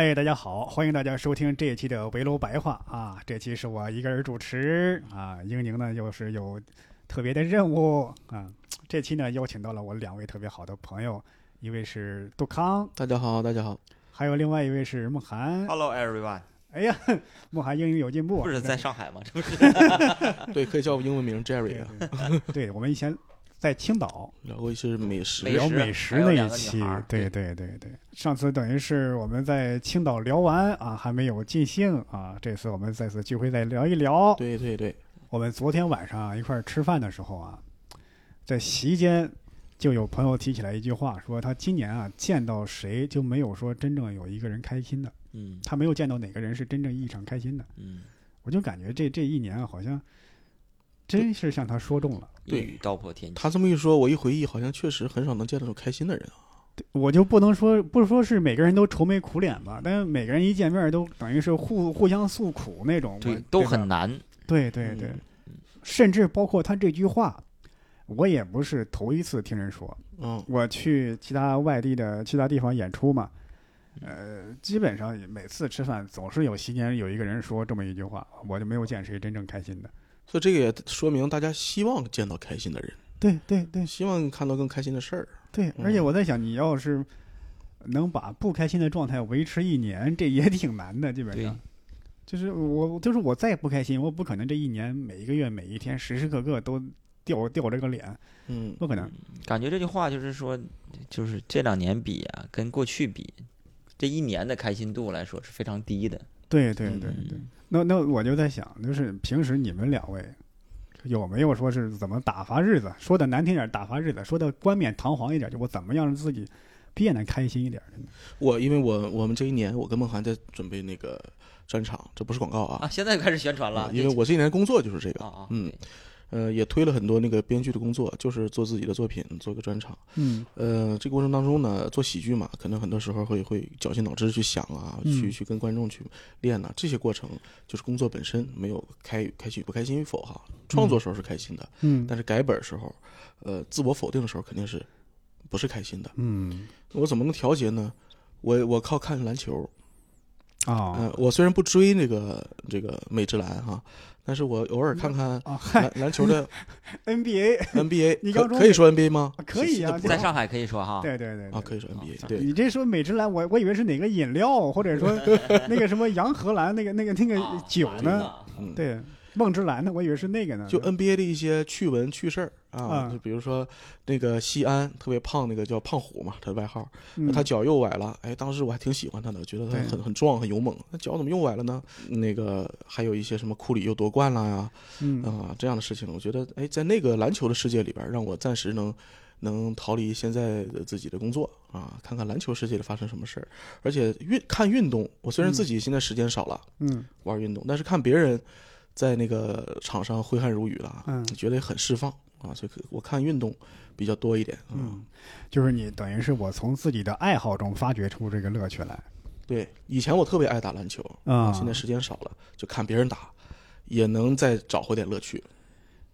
哎，大家好，欢迎大家收听这一期的围楼白话啊！这期是我一个人主持啊，英宁呢又是有特别的任务啊。这期呢邀请到了我两位特别好的朋友，一位是杜康，大家好，大家好。还有另外一位是梦涵。Hello everyone，哎呀，梦涵英语有进步啊，不是在上海吗？这不是 对，可以叫我英文名 Jerry 啊。对对，我们以前在青岛。聊过一些美食，美食聊美食那一期，对对对对，上次等于是我们在青岛聊完啊，还没有尽兴啊，这次我们再次聚会再聊一聊。对对对，我们昨天晚上一块儿吃饭的时候啊，在席间就有朋友提起来一句话，说他今年啊见到谁就没有说真正有一个人开心的，嗯。他没有见到哪个人是真正意义上开心的。嗯，我就感觉这这一年啊，好像真是像他说中了。对一语道破天机。他这么一说，我一回忆，好像确实很少能见到这种开心的人啊。我就不能说不说是每个人都愁眉苦脸吧，但是每个人一见面都等于是互互相诉苦那种，我对，都很难。对对对，嗯甚至包括他这句话，我也不是头一次听人说。嗯，我去其他外地的其他地方演出嘛，呃，基本上每次吃饭总是有席间有一个人说这么一句话，我就没有见谁真正开心的。所以这个也说明大家希望见到开心的人，对对对希望看到更开心的事儿。对，嗯而且我在想，你要是能把不开心的状态维持一年，这也挺难的，基本对上。就是我，就是我再不开心，我不可能这一年每一个月每一天时时刻刻都掉掉这个脸，嗯，不可能。感觉这句话就是说，就是这两年比啊，跟过去比，这一年的开心度来说是非常低的。对对对嗯对。那那我就在想，就是平时你们两位有没有说是怎么打发日子？说的难听点，打发日子；说的冠冕堂皇一点，就我怎么样让自己变得开心一点？我因为我我们这一年，我跟梦涵在准备那个专场，这不是广告啊啊，，现在开始宣传了啊，因为我这一年工作就是这个，啊啊，嗯对呃，也推了很多那个编剧的工作，就是做自己的作品，做个专场。嗯呃，这个过程当中呢，做喜剧嘛，可能很多时候会会绞尽脑汁去想啊，嗯去去跟观众去练呐、这些过程就是工作本身，没有开开心不开心与否哈。创作时候是开心的，嗯但是改本时候，呃，自我否定的时候肯定是不是开心的。嗯我怎么能调节呢？我我靠看篮球，啊嗯、我虽然不追那个这个美职篮哈，但是我偶尔看看啊，嗨篮篮球的，NBA NBA，你刚说可可以说 NBA 吗？可以啊在上海可以说哈，对对对啊，可以说啊 NBA，啊对，你这说美职篮，我我以为是哪个饮料，或者说那个什么洋荷兰那个那个那个啊酒呢？对，梦之蓝的，我以为是那个呢。就 NBA 的一些趣闻趣事儿啊，啊。就比如说那个西安特别胖那个叫胖虎嘛，他的外号，嗯。他脚又崴了，哎，当时我还挺喜欢他的，觉得他很很壮很勇猛，那脚怎么又崴了呢？那个还有一些什么库里又夺冠了呀，嗯。啊这样的事情，我觉得哎，在那个篮球的世界里边，让我暂时能。能逃离现在的自己的工作啊，看看篮球世界里发生什么事儿，而且运看运动，我虽然嗯。自己现在时间少了，嗯。玩运动，但是看别人在那个场上挥汗如雨了，嗯觉得很释放啊，所以可我看运动比较多一点。啊嗯，就是你等于是我从自己的爱好中发掘出这个乐趣来对，以前我特别爱打篮球啊现在时间少了，就看别人打，也能再找回点乐趣。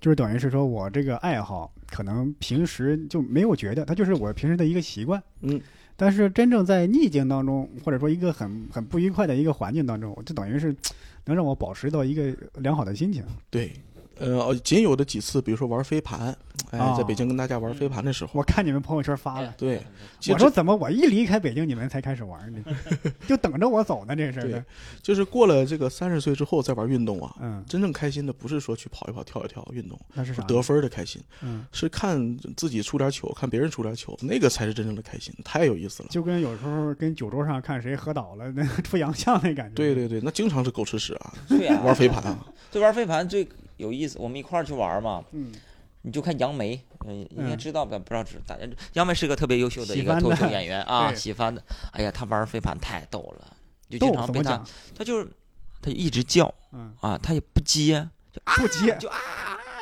就是等于是说我这个爱好可能平时就没有觉得，它就是我平时的一个习惯。嗯，但是真正在逆境当中，或者说一个很很不愉快的一个环境当中，就等于是能让我保持到一个良好的心情。对，呃，仅有的几次，比如说玩飞盘，哎，哦在北京跟大家玩飞盘的时候，我看你们朋友圈发了对我说怎么我一离开北京你们才开始玩呢？就等着我走呢，这是对。就是过了这个三十岁之后再玩运动啊，嗯，真正开心的不是说去跑一跑、跳一跳运动，那是啥？得分的开心，嗯，是看自己出点球，看别人出点球，那个才是真正的开心，太有意思了。就跟有时候跟酒桌上看谁喝倒了，那出洋相那感觉。对对对，那经常是狗吃屎啊，对啊，玩飞盘啊，对玩飞盘最有意思，我们一块儿去玩嘛，嗯，你就看杨梅，嗯，应该嗯知道吧？不知道知大家杨梅是个特别优秀的一个脱口秀演员啊，喜欢的。哎呀，他玩飞盘太逗了，就经常被他？他就是他一直叫嗯，啊，他也不接，就啊不接。就啊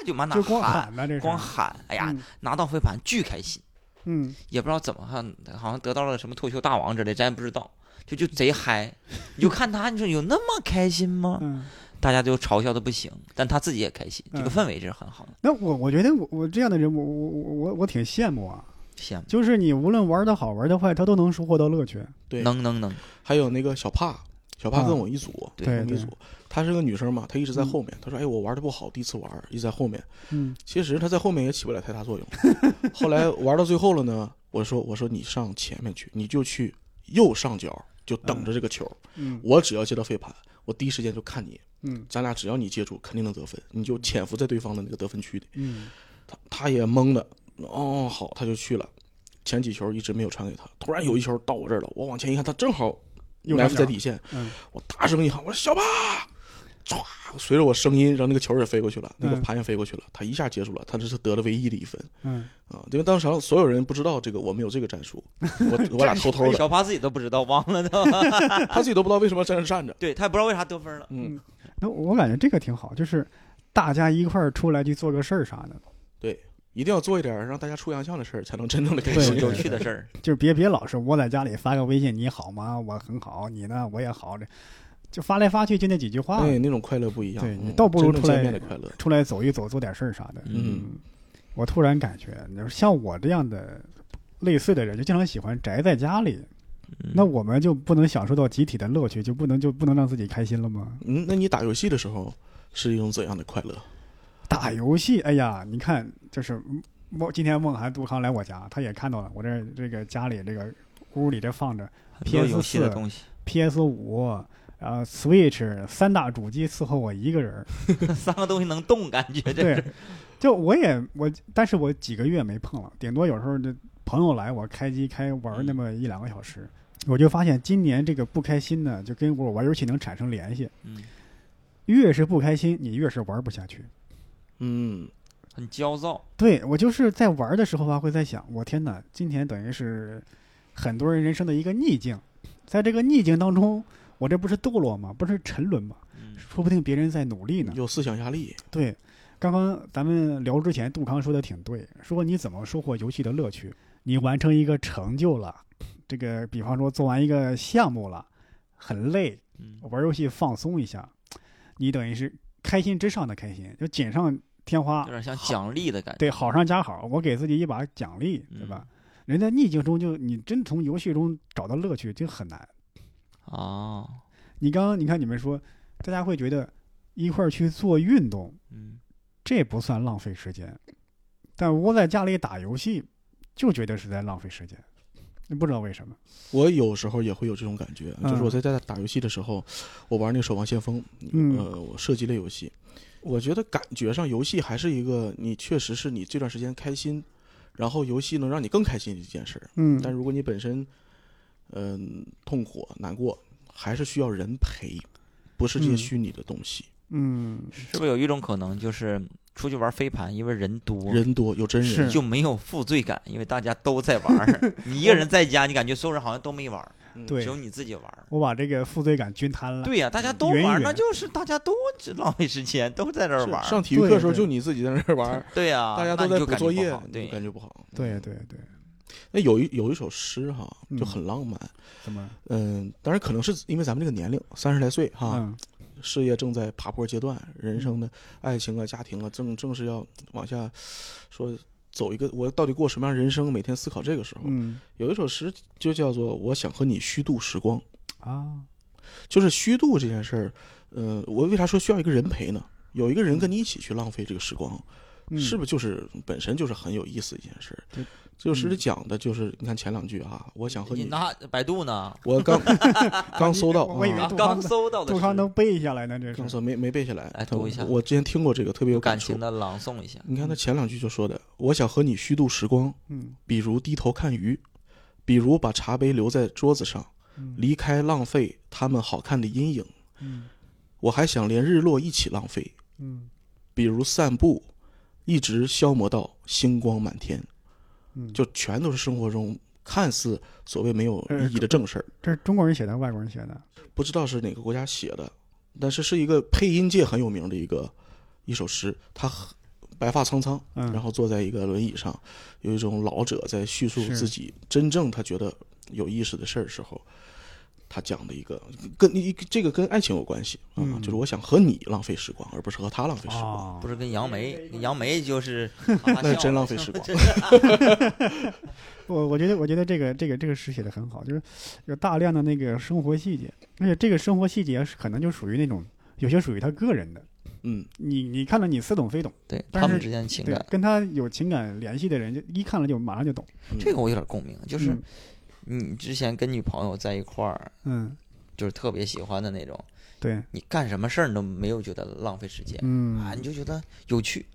就满哪就光喊，光喊，哎呀，嗯。拿到飞盘巨开心，嗯，也不知道怎么看好像得到了什么脱口秀大王之类，咱也不知道，就就贼嗨，你就看他，你说有那么开心吗？嗯，大家都嘲笑的不行，但他自己也开心，这个嗯氛围是很好的，那我我觉得我我这样的人，我我我我我挺羡慕啊。羡慕。就是你无论玩的好玩的坏，他都能收获到乐趣。对，能能能，还有那个小帕，小帕啊跟我一组，对对我们一组，她是个女生嘛，她一直在嗯后面。她说：“哎，我玩的不好，第一次玩，一直在后面。嗯其实她在后面也起不了太大作用。后来玩到最后了呢，我说：我说你上前面去，你就去右上角，就等着这个球。嗯我只要接到飞盘，我第一时间就看你，嗯咱俩只要你接住，肯定能得分。你就潜伏在对方的那个得分区里。嗯他他也懵的，哦，好，他就去了。前几球一直没有传给他，突然有一球到我这儿了，我往前一看，他正好埋伏在底线，嗯我大声一喊，我说小巴，唰，随着我声音，让那个球也飞过去了，那个嗯盘也飞过去了，他一下结束了，他这是得了唯一的一分嗯，啊！因为当时所有人不知道这个我们有这个战术，我我俩偷偷的，小帕自己都不知道，忘了都。他自己都不知道为什么在那站着，对他也不知道为啥得分了。嗯，那我感觉这个挺好，就是大家一块儿出来去做个事儿啥的，对一定要做一点让大家出洋相的事儿，才能真正的开心。有有趣的事儿，就是别别老是窝在家里发个微信，你好吗？我很好，你呢？我也好，这就发来发去就那几句话。对，那种快乐不一样。嗯对你倒不如出来见面的快乐。出来走一走，做点事儿啥的。嗯嗯，我突然感觉，你说像我这样的类似的人，就经常喜欢宅在家里，嗯那我们就不能享受到集体的乐趣，就不能就不能让自己开心了吗？嗯，那你打游戏的时候是一种怎样的快乐？打游戏，哎呀，你看，就是梦今天梦涵杜康来我家，他也看到了我这这个家里这个屋里这放着很多游戏的 PS4，PS 五，然后 Switch 三大主机伺候我一个人儿。三个东西能动，感觉这对是，就我也我，但是我几个月没碰了，顶多有时候这朋友来，我开机开玩那么一两个小时，我就发现今年这个不开心呢，就跟我玩游戏能产生联系。嗯，越是不开心，你越是玩不下去。嗯，很焦躁。对我就是在玩的时候吧，会在想，我天哪，今天等于是很多人人生的一个逆境，在这个逆境当中，我这不是堕落吗？不是沉沦吗？嗯，说不定别人在努力呢。有思想压力。对，刚刚咱们聊之前，杜康说的挺对，说你怎么收获游戏的乐趣？你完成一个成就了，这个比方说做完一个项目了，很累，嗯玩游戏放松一下，你等于是开心之上的开心，就锦上添花有，点像奖励的感觉。对，好上加好，我给自己一把奖励，对吧？人在逆境中就你真从游戏中找到乐趣，就很难。哦，你刚刚你看你们说，大家会觉得一块儿去做运动，嗯，这不算浪费时间，但窝在家里打游戏，就觉得是在浪费时间，你不知道为什么。我有时候也会有这种感觉，嗯。就是我在家打游戏的时候，我玩那个《守望先锋》，嗯。呃，我射击类游戏，我觉得感觉上游戏还是一个你确实是你这段时间开心，然后游戏能让你更开心的一件事儿。嗯，但如果你本身，嗯、痛苦难过，还是需要人陪，不是这些嗯虚拟的东西。嗯，是不是有一种可能就是出去玩飞盘，因为人多，人多有真人是，就没有负罪感，因为大家都在玩。你一个人在家，你感觉所有人好像都没玩，嗯对只有你自己玩。我把这个负罪感均摊了。对呀、大家都玩那就是大家都浪费时间，都在这儿玩。上体育课的时候就你自己在那儿玩，对呀、大家都在那你就感补作业觉不好，你对就，感觉不好。对对对，那有一有一首诗哈，就嗯很浪漫。怎么？嗯，当然可能是因为咱们这个年龄，三十来岁哈，嗯事业正在爬坡阶段，人生的爱情啊、家庭啊，正正是要往下说走一个，我到底过什么样人生？每天思考这个时候，嗯有一首诗就叫做“我想和你虚度时光啊，”，就是虚度这件事儿。呃，我为啥说需要一个人陪呢？有一个人跟你一起去浪费这个时光，嗯是不是就是本身就是很有意思的一件事儿对？这首诗里嗯讲的就是，你看前两句啊，我想和你，你拿百度呢？我刚 刚搜到，我以为刚康搜到杜康能背下来呢，这是。刚搜没没背下来，他来读一下我之前听过这个，特别有感情。的朗诵一下。你看他前两句就说的：“我想和你虚度时光，嗯比如低头看鱼，比如把茶杯留在桌子上，嗯离开浪费他们好看的阴影。嗯我还想连日落一起浪费，嗯比如散步，一直消磨到星光满天。嗯，就全都是生活中看似所谓没有意义的正事儿。这是中国人写的，外国人写的。不知道是哪个国家写的，但是是一个配音界很有名的一个一首诗，他很白发苍苍，嗯，然后坐在一个轮椅上，有一种老者在叙述自己真正他觉得有意思的事儿时候，他讲的一个跟一这个跟爱情有关系啊、嗯。就是我想和你浪费时光，而不是和他浪费时光，哦。不是跟杨梅，杨梅就是 那是真浪费时光。我我觉得我觉得这个这个这个诗写的很好，就是有大量的那个生活细节，而且这个生活细节是可能就属于那种有些属于他个人的，嗯，你你看了你似懂非懂，对他们之间的情感，，跟他有情感联系的人就一看了就马上就懂，嗯这个我有点共鸣，就是嗯你之前跟女朋友在一块儿，嗯，就是特别喜欢的那种，对，你干什么事儿你都没有觉得浪费时间嗯。啊，你就觉得有趣、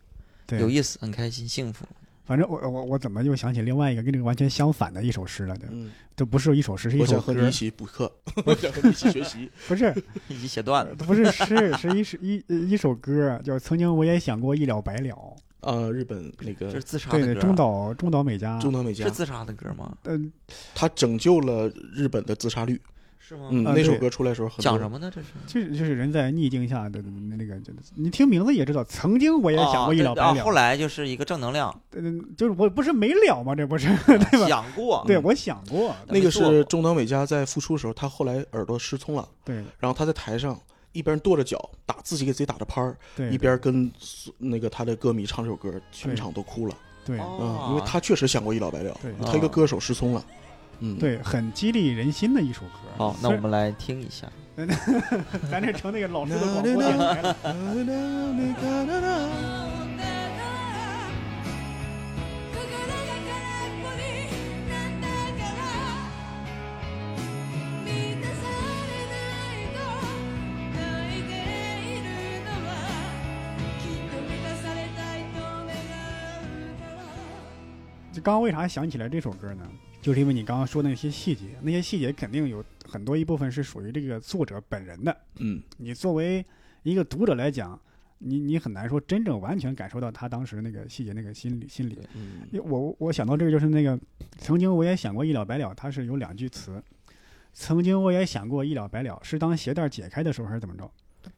对，有意思、很开心、幸福。反正我我我怎么又想起另外一个跟这个完全相反的一首诗了？对，嗯，这不是一首诗，是一我首歌想和你一，起补课，我想和你一起学习。不是。一起写段子，不是诗，是一首一一首歌，叫《曾经我也想过一了百了啊，日本那个是自》，杀对对，的歌啊，中岛中岛美嘉，中岛美嘉是，自杀的歌吗？嗯，他拯救了日本的自杀率。是吗？嗯，那首歌出来的时候很多，讲什么呢？这是就是就是人在逆境下的那个，你听名字也知道，曾经我也想过一了百啊，了，后来就是一个正能量，嗯，就是我不是没了吗？这不是 对吧？想过，对，我想过，但那个是中岛美嘉在复出的时候，他后来耳朵失聪了，对然后他在台上一边跺着脚打自己给自己打着拍儿，一边跟那个他的歌迷唱这首歌，全场都哭了。对哦嗯，因为他确实想过一了百了，他一个歌手失聪了。嗯，，对，很激励人心的一首歌。好，那我们来听一下。咱这成那个老师的广播电台了。就刚刚为啥想起来这首歌呢？就是因为你刚刚说的那些细节，那些细节肯定有很多一部分是属于这个作者本人的。嗯，你作为一个读者来讲，你你很难说真正完全感受到他当时那个细节那个心理心理。嗯我我想到这个就是那个，曾经我也想过一了百了，它是有两句词，曾经我也想过一了百了，是当鞋带解开的时候还是怎么着？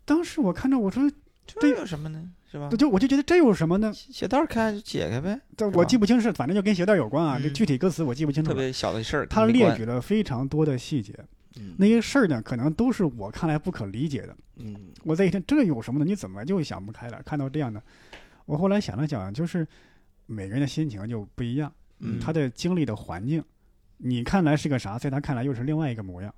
当时我看着我说，这有什么呢？是吧？就我就觉得这有什么呢？鞋带儿开就解开呗，这我记不清是，反正就跟鞋带有关啊。嗯这具体歌词我记不清楚了。特别小的事儿。他列举了非常多的细节，嗯那些事儿呢，可能都是我看来不可理解的。嗯我在一听这有什么呢？你怎么就想不开了？看到这样的，我后来想了想，就是每个人的心情就不一样，嗯他的经历的环境，你看来是个啥，在他看来又是另外一个模样。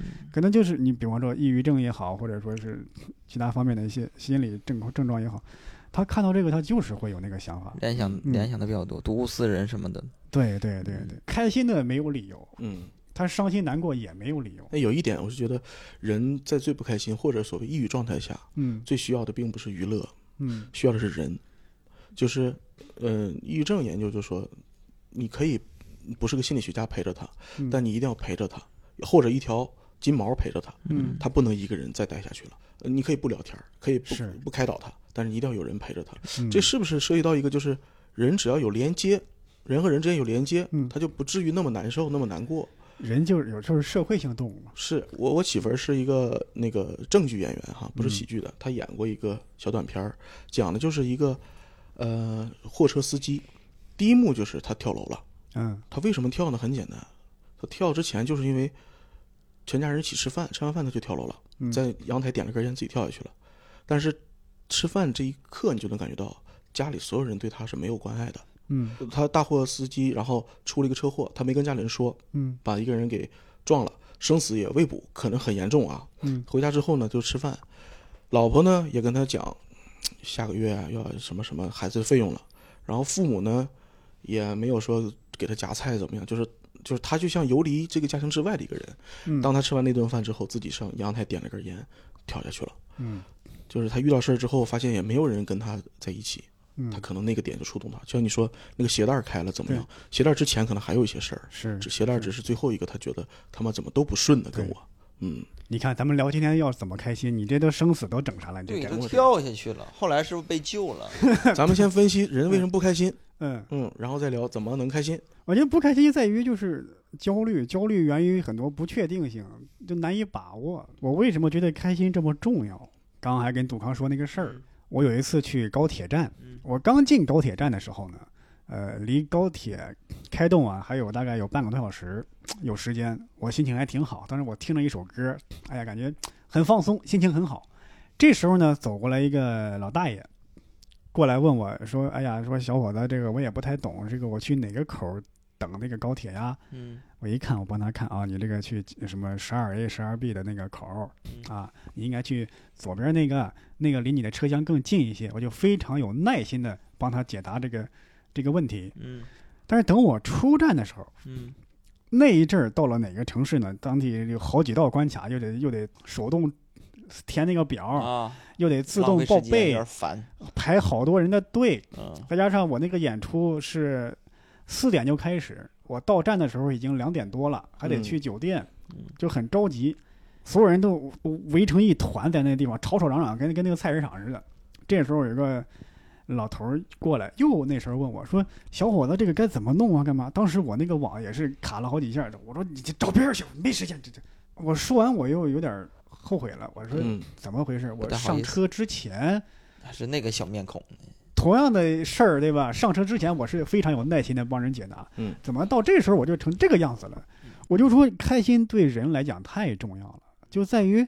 嗯。可能就是你，比方说抑郁症也好，或者说是 其他方面的一些心理症症状也好，他看到这个，他就是会有那个想法。联想嗯。联想的比较多，睹物思人什么的。对对对对，开心的没有理由，嗯，他伤心难过也没有理由。那有一点，我是觉得人在最不开心或者所谓抑郁状态下，嗯。最需要的并不是娱乐，嗯。需要的是人。就是，呃，抑郁症研究就说，你可以不是个心理学家陪着他，嗯，但你一定要陪着他，或者一条金毛陪着他，嗯他不能一个人再待下去了。呃你可以不聊天儿，可以不是不开导他，但是一定要有人陪着他。嗯这是不是涉及到一个就是人只要有连接，人和人之间有连接，嗯他就不至于那么难受，那么难过。人就是有时候是社会性动物嘛。是我我媳妇儿是一个那个正剧演员哈，不是嗯喜剧的，她演过一个小短片儿，讲的就是一个呃货车司机，第一幕就是他跳楼了，嗯他为什么跳呢？很简单，他跳之前就是因为全家人一起吃饭，吃完饭他就跳楼了，嗯，在阳台点了根烟自己跳下去了，但是吃饭这一刻你就能感觉到家里所有人对他是没有关爱的，嗯。他大货司机然后出了一个车祸，他没跟家里人说，嗯。把一个人给撞了，生死也未卜，可能很严重啊。嗯。回家之后呢，就吃饭，老婆呢也跟他讲，下个月啊要什么什么孩子的费用了，然后父母呢也没有说给他夹菜怎么样，就是就是他就像游离这个家庭之外的一个人。嗯，当他吃完那顿饭之后，自己上阳台点了根烟，跳下去了。嗯就是他遇到事儿之后，发现也没有人跟他在一起，嗯他可能那个点就触动他。就像你说那个鞋带开了怎么样？鞋带之前可能还有一些事儿，是鞋带只是最后一个，他觉得他妈怎么都不顺的跟我，嗯，你看咱们聊今天要怎么开心，你这都生死都整啥了？对，整都跳下去了，后来是不是被救了？咱们先分析人为什么不开心。嗯，嗯嗯，然后再聊怎么能开心。我觉得不开心在于就是焦虑，焦虑源于很多不确定性，就难以把握。我为什么觉得开心这么重要？刚刚还跟杜康说那个事儿，我有一次去高铁站，嗯我刚进高铁站的时候呢，呃，离高铁开动啊还有大概有半个多小时，有时间，我心情还挺好。当时我听了一首歌，哎呀，感觉很放松，心情很好。这时候呢，走过来一个老大爷，过来问我说：“哎呀，说小伙子，这个我也不太懂，这个我去哪个口等那个高铁呀？”嗯我一看，我帮他看啊，你这个去什么十二 A、十二 B 的那个口啊，你应该去左边那个，那个离你的车厢更近一些。我就非常有耐心的帮他解答这个这个问题。嗯但是等我出站的时候，嗯那一阵儿到了哪个城市呢？当地有好几道关卡，又得又得手动填那个表，啊，又得自动报备。排好多人的队。嗯再加上我那个演出是四点就开始，我到站的时候已经两点多了，还得嗯去酒店，嗯就很着急。所有人都围成一团在那个地方吵吵嚷嚷，跟跟那个菜市场似的。这时候有个老头儿过来，又那时候问我说：“小伙子，这个该怎么弄啊？干嘛？”当时我那个网也是卡了好几下的，我说：“你这找别人去，没时间。”这这，我说完我又有点后悔了，我说：“嗯怎么回事？我上车之前。”还是那个小面孔，同样的事儿，对吧？上车之前我是非常有耐心的帮人解答，嗯，怎么到这时候我就成这个样子了？我就说开心对人来讲太重要了，就在于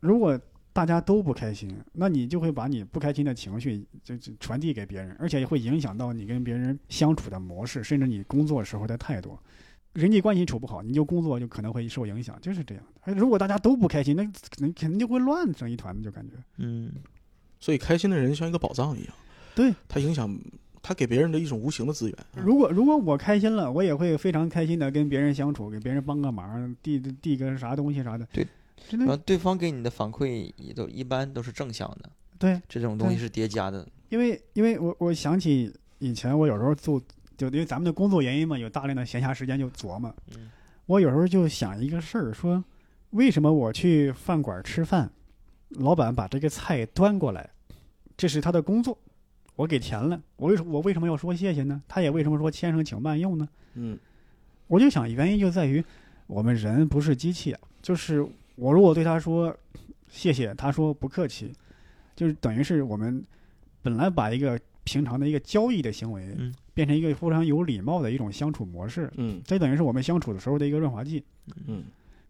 如果大家都不开心，那你就会把你不开心的情绪就就传递给别人，而且会影响到你跟别人相处的模式，甚至你工作时候的态度。人际关系处不好，你就工作就可能会受影响，就是这样的。而如果大家都不开心，那可能肯定就会乱成一团的，就感觉。嗯所以开心的人像一个宝藏一样，对，他影响他给别人的一种无形的资源。如果如果我开心了，我也会非常开心的跟别人相处，给别人帮个忙，递递个啥东西啥的。对，真的然后对方给你的反馈也都一般都是正向的，对，这种东西是叠加的。因为因为我我想起以前我有时候做，就因为咱们的工作原因嘛，有大量的闲暇时间就琢磨。嗯我有时候就想一个事儿，说为什么我去饭馆吃饭，老板把这个菜端过来，这是他的工作，我给钱了，我为什我为什么要说谢谢呢？他也为什么说先生请慢用呢？嗯我就想原因就在于我们人不是机器啊，就是我如果对他说谢谢，他说不客气，就是等于是我们本来把一个平常的一个交易的行为嗯变成一个非常有礼貌的一种相处模式，嗯这等于是我们相处的时候的一个润滑剂，嗯，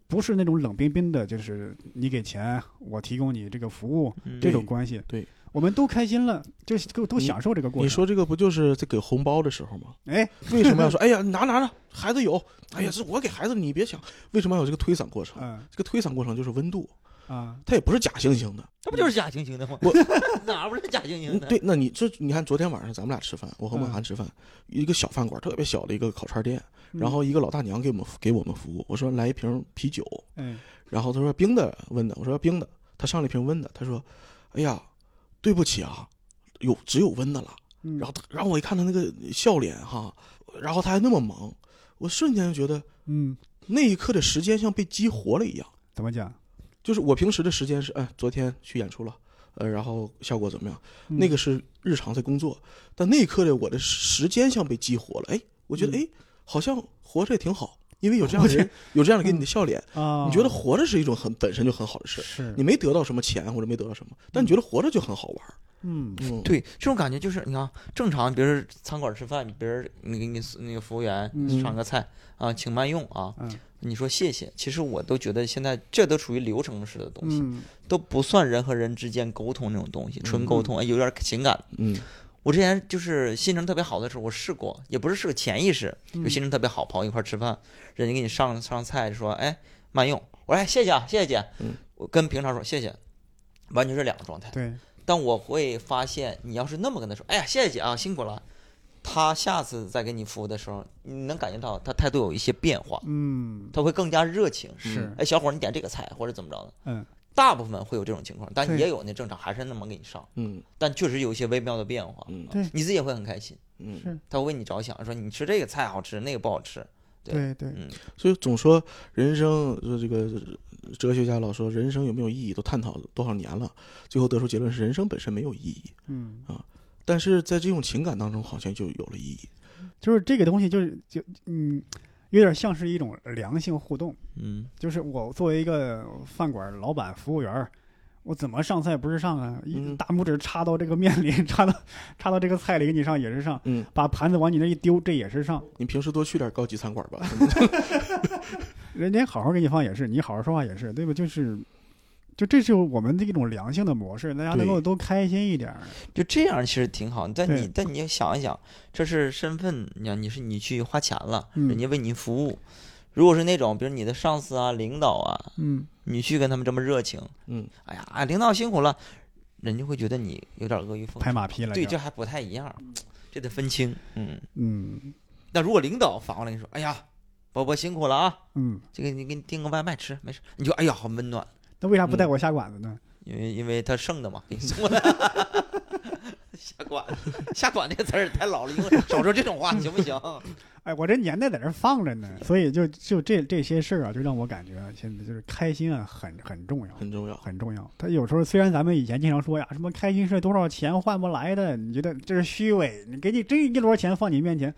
不是那种冷冰冰的，就是你给钱，我提供你这个服务嗯这种关系。对，我们都开心了，就都都享受这个过程。你说这个不就是在给红包的时候吗？哎，为什么要说？哎呀，拿拿着，孩子有。哎呀，是我给孩子，你别想。为什么要有这个推搡过程？嗯这个推搡过程就是温度，啊，它也不是假惺惺的。这不就是假惺惺的吗？我 哪不是假惺惺的？嗯对，那你这你看，昨天晚上咱们俩吃饭，我和嗯梦涵吃饭，一个小饭馆，特别小的一个烤串店，嗯然后一个老大娘给我们给我们服务。我说来一瓶啤酒，嗯然后他说冰的温的，我说冰的，他上了一瓶温的，他说，哎呀，对不起啊，有只有温的了。嗯，然后他，然后我一看他那个笑脸哈，然后他还那么忙，我瞬间就觉得嗯，那一刻的时间像被激活了一样。怎么讲？就是我平时的时间是，哎，昨天去演出了，呃，然后效果怎么样？嗯那个是日常在工作，但那一刻的我的时间像被激活了，哎，我觉得嗯哎，好像活着也挺好，因为有这样的人，有这样的给你的笑脸，啊，你觉得活着是一种很本身就很好的事。是。你没得到什么钱或者没得到什么，但你觉得活着就很好玩儿。嗯。嗯，对，这种感觉就是你看，正常，比如说餐馆吃饭，别人你给你那个服务员嗯。上个菜啊，请慢用啊，嗯。你说谢谢，其实我都觉得现在这都属于流程式的东西，嗯。都不算人和人之间沟通那种东西，纯沟通，哎，有点情感。嗯我之前就是心情特别好的时候，我试过，也不是是个潜意识，嗯就心情特别好，朋友一块儿吃饭，人家给你上上菜说，哎，慢用，我说哎谢谢啊，谢谢姐，嗯我跟平常说谢谢，完全是两个状态。对，但我会发现，你要是那么跟他说，哎呀，谢谢姐啊，辛苦了。他下次再给你服务的时候，你能感觉到他态度有一些变化，嗯他会更加热情。是哎，小伙儿，你点这个菜或者怎么着的，嗯大部分会有这种情况，但也有那正常还是那么给你上，嗯。但确实有一些微妙的变化，嗯。对。你自己也会很开心，嗯，是，他会为你着想，说你吃这个菜好吃，那个不好吃，对。对对，嗯，所以总说人生，呃这个哲学家老说人生有没有意义，都探讨多少年了，最后得出结论是人生本身没有意义。嗯。啊。但是在这种情感当中，好像就有了意义。就是这个东西，就是就嗯，有点像是一种良性互动。嗯就是我作为一个饭馆老板、服务员，我怎么上菜不是上啊？一嗯大拇指插到这个面里，插到插到这个菜里给你上也是上，嗯，把盘子往你那一丢，这也是上。你平时多去点高级餐馆吧。人家好好给你放也是，你好好说话也是，对吧？就是，就这是我们的一种良性的模式，大家能够都开心一点儿。就这样其实挺好。但你但你要想一想，这是身份，你看你是你去花钱了，嗯人家为你服务。如果是那种，比如你的上司啊、领导啊，嗯，你去跟他们这么热情，嗯，哎呀，领导辛苦了，人家会觉得你有点阿谀奉拍承。拍，马屁了对。这还不太一样，这得分清。嗯，嗯那如果领导反过来跟你说，哎呀，伯伯辛苦了啊，嗯，这个你给你订个外卖吃，没事，你就哎呀，好温暖，那为啥不带嗯我下馆子呢？因为因为他剩的嘛，给你送过来。下馆子，下馆子这个词儿太老了，用 少说这种话行不行？哎，我这年代在这儿放着呢，所以就就这这些事儿啊，就让我感觉啊现在就是开心啊，很很重要。很重要。很重要。他有时候虽然咱们以前经常说呀，什么开心是多少钱换不来的，你觉得这是虚伪？你给你真一摞钱放你面前，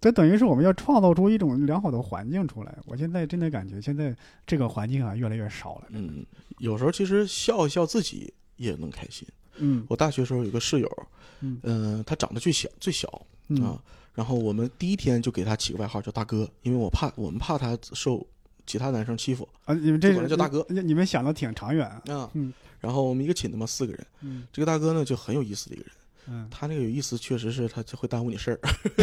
这等于是我们要创造出一种良好的环境出来。我现在真的感觉现在这个环境啊越来越少了。嗯，有时候其实笑一笑自己也能开心。嗯我大学时候有个室友，嗯嗯、他长得最小最小嗯啊，然后我们第一天就给他起个外号叫大哥，因为我怕我们怕他受其他男生欺负啊，你们这就管他叫大哥你你们想的挺长远啊。啊。嗯然后我们一个寝的嘛四个人，嗯这个大哥呢就很有意思的一个人，嗯，他那个有意思确实是他就会耽误你事儿，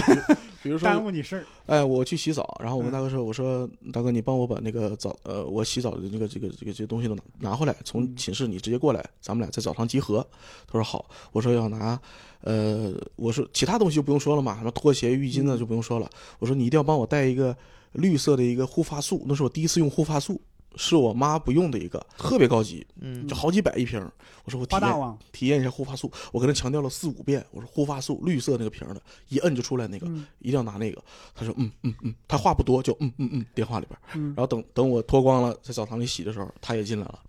比如说耽，误你事儿。哎，我去洗澡，然后我跟嗯大哥说，我说大哥你帮我把那个澡呃我洗澡的那个这个这个这些东西都拿拿回来，从嗯寝室你直接过来，咱们俩在澡堂集合。他说好，我说要拿。呃，我说其他东西就不用说了嘛，什么拖鞋、浴巾的嗯就不用说了。我说你一定要帮我带一个绿色的一个护发素，那是我第一次用护发素，是我妈不用的一个，特别高级，嗯就好几百一瓶。我说我体验体验一下护发素，我跟他强调了四五遍，我说护发素绿色那个瓶的，一摁就出来那个，嗯一定要拿那个。他说嗯嗯嗯，他话不多，就嗯嗯嗯，电话里边。嗯然，后等等我脱光了，在澡堂里洗的时候，他也进来了，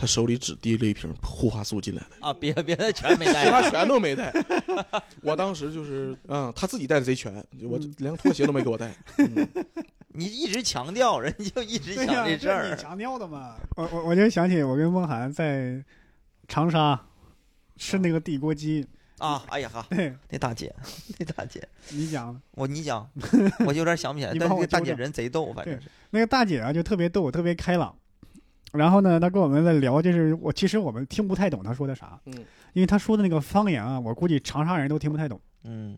他手里只提了一瓶护发素进来的。啊，别别的全没带其他带。全都没带，我当时就是，嗯，他自己带的贼全，我嗯连拖鞋都没给我带。嗯 你一直强调，人家就一直想，这事儿。强调的嘛。我我我就想起我跟梦涵在长沙吃那个地锅鸡，啊，哎呀哈，那大姐，那大姐，你讲我你讲，我就有点想不起来，但是那个大姐人贼逗，反正是。那个大姐啊，就特别逗，特别开朗。然后呢，他跟我们在聊，就是我其实我们听不太懂他说的啥，嗯。因为他说的那个方言啊，我估计长沙人都听不太懂。嗯。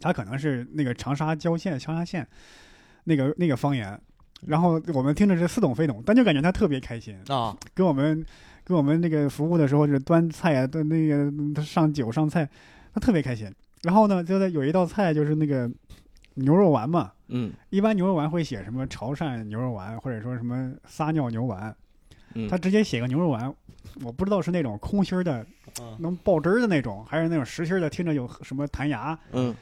他可能是那个长沙郊县、长沙县那个那个方言，然后我们听着是似懂非懂，但就感觉他特别开心，啊，跟我们跟我们那个服务的时候，就是端菜啊，端那个上酒上菜，他特别开心。然后呢，就在有一道菜就是那个牛肉丸嘛，嗯。一般牛肉丸会写什么潮汕牛肉丸，或者说什么撒尿牛丸，嗯，他直接写个牛肉丸，我不知道是那种空心儿的嗯能爆汁儿的那种，还是那种实心儿的，听着有什么弹牙。嗯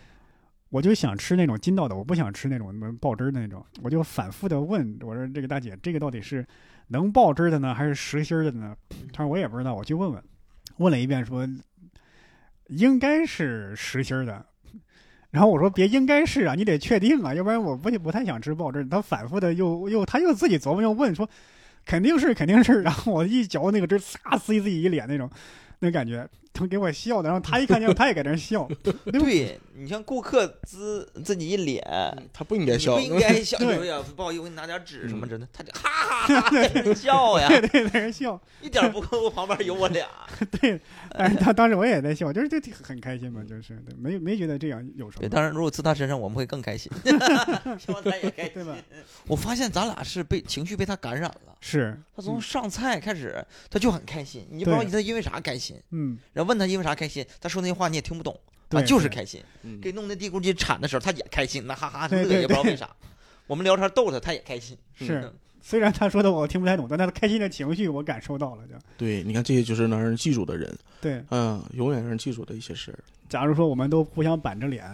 我就想吃那种筋道的，我不想吃那种能爆汁儿的那种。我就反复的问我说：“这个大姐，这个到底是能爆汁儿的呢，还是实心儿的呢？”他说：“我也不知道，我去问问。”问了一遍说：“应该是实心儿的。”然后我说：“别应该是啊，你得确定啊，要不然我不不太想吃爆汁儿。”他反复的又又他又自己琢磨又问说：“肯定是肯定是。”然后我一嚼那个汁儿，呲呲自己一脸那种那感觉，他给我笑的。然后他一看见我，他也搁 那笑。对你像顾客自自己一脸，他不应该笑不，应该 笑，对哎呀，不好意思，我给你拿点纸什么之类的，他就哈哈哈 在那笑呀，对对，在那笑。一点不跟我旁边有我俩。对，但是他当时我也在笑，就是就挺很开心嘛，就是对没没觉得这样有什么对，么，当然如果自他身上，我们会更开心，希望他也开心对吧。我发现咱俩是被情绪被他感染了。是，他从上菜开始，他就很开心，你就不知道他因为啥开心。嗯，然后问他因为啥开心，他说那些话你也听不懂，对啊，就是开心。嗯给弄那地沟鸡铲的时候，他也开心，那哈哈乐，对对对也不知道为啥。我们聊天逗他，他也开心。是嗯。虽然他说的我听不太懂，但他的开心的情绪我感受到了。就对，你看这些就是能让人记住的人，对，嗯，永远让人记住的一些事儿。假如说我们都互相板着脸，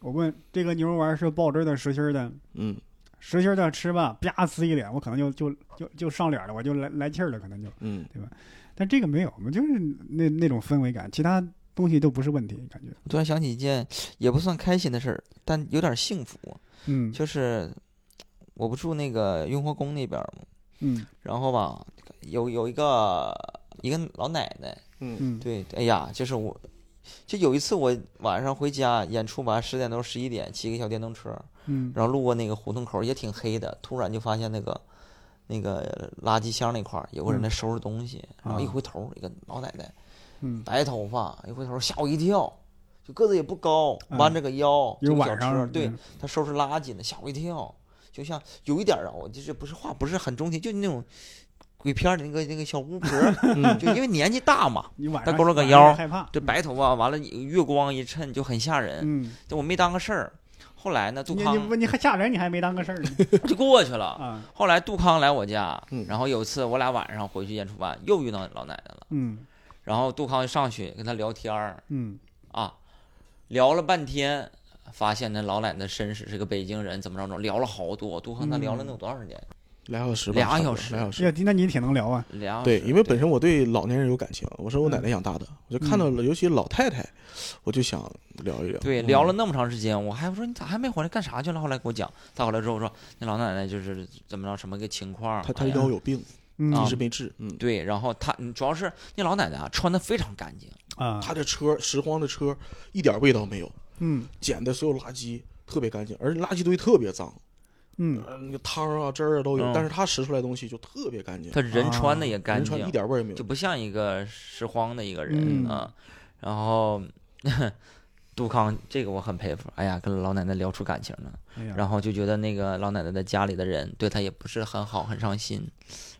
我问这个牛肉丸是爆汁的实心的，嗯实心的吃吧，啪呲一脸，我可能就就就就上脸了，我就来来气儿了，可能就。嗯但这个没有，我们就是那那种氛围感，其他东西都不是问题，感觉。我突然想起一件也不算开心的事儿，但有点幸福，嗯。就是我不住那个雍和宫那边儿嘛，嗯。然后吧，有有一个一个老奶奶，嗯嗯。对，哎呀，就是我，就有一次我晚上回家演出完十点多十一点，骑个小电动车，嗯。然后路过那个胡同口也挺黑的，突然就发现那个那个垃圾箱那块儿有个人在收拾东西，然后一啊回头，一个老奶奶，嗯，白头发，一回头吓我一跳，就个子也不高，嗯弯着个腰，有就个小晚上车，对嗯他收拾垃圾呢，吓我一跳，就像有一点儿啊，我就是不是话不是很中听，就那种鬼片儿的那个那个小巫婆，嗯就因为年纪大嘛，你晚上他勾了个腰害怕。这白头发完了月光一衬就很吓人，嗯，就我没当个事儿。后来呢，杜你你康你还吓人，你还没当个事儿呢 就过去了。啊。后来杜康来我家嗯，然后有一次我俩晚上回去演出完，又遇到老奶奶了。嗯然后杜康就上去跟他聊天儿嗯啊，聊了半天，发现那老奶奶身世是个北京人，怎么着着，聊了好多。杜康他聊了能有多长时间？俩小时吧，俩小时俩小时。呀，那你挺能聊啊。对，俩小时因为本身我对老年人有感情，我是我奶奶养大的，我就看嗯到了，尤其老太太，我就想聊一聊。对嗯聊了那么长时间，我还说你咋还没回来，干啥去了？后来给我讲，再回来之后说那老奶奶就是怎么着什么个情况？她她腰有病，一直没治。嗯，对，然后她嗯主要是那老奶奶啊穿的非常干净，啊，她的车拾荒的车一点味道没有，嗯捡的所有垃圾特别干净，而且垃圾堆特别脏，嗯呃，那个汤啊汁儿啊都有嗯，但是他拾出来的东西就特别干净，他人穿的也干净穿一，点味儿也没有。就不像一个拾荒的一个人嗯啊。然后杜康这个我很佩服，哎呀，跟老奶奶聊出感情了，哎呀，然后就觉得那个老奶奶的家里的人对她也不是很好，很伤心，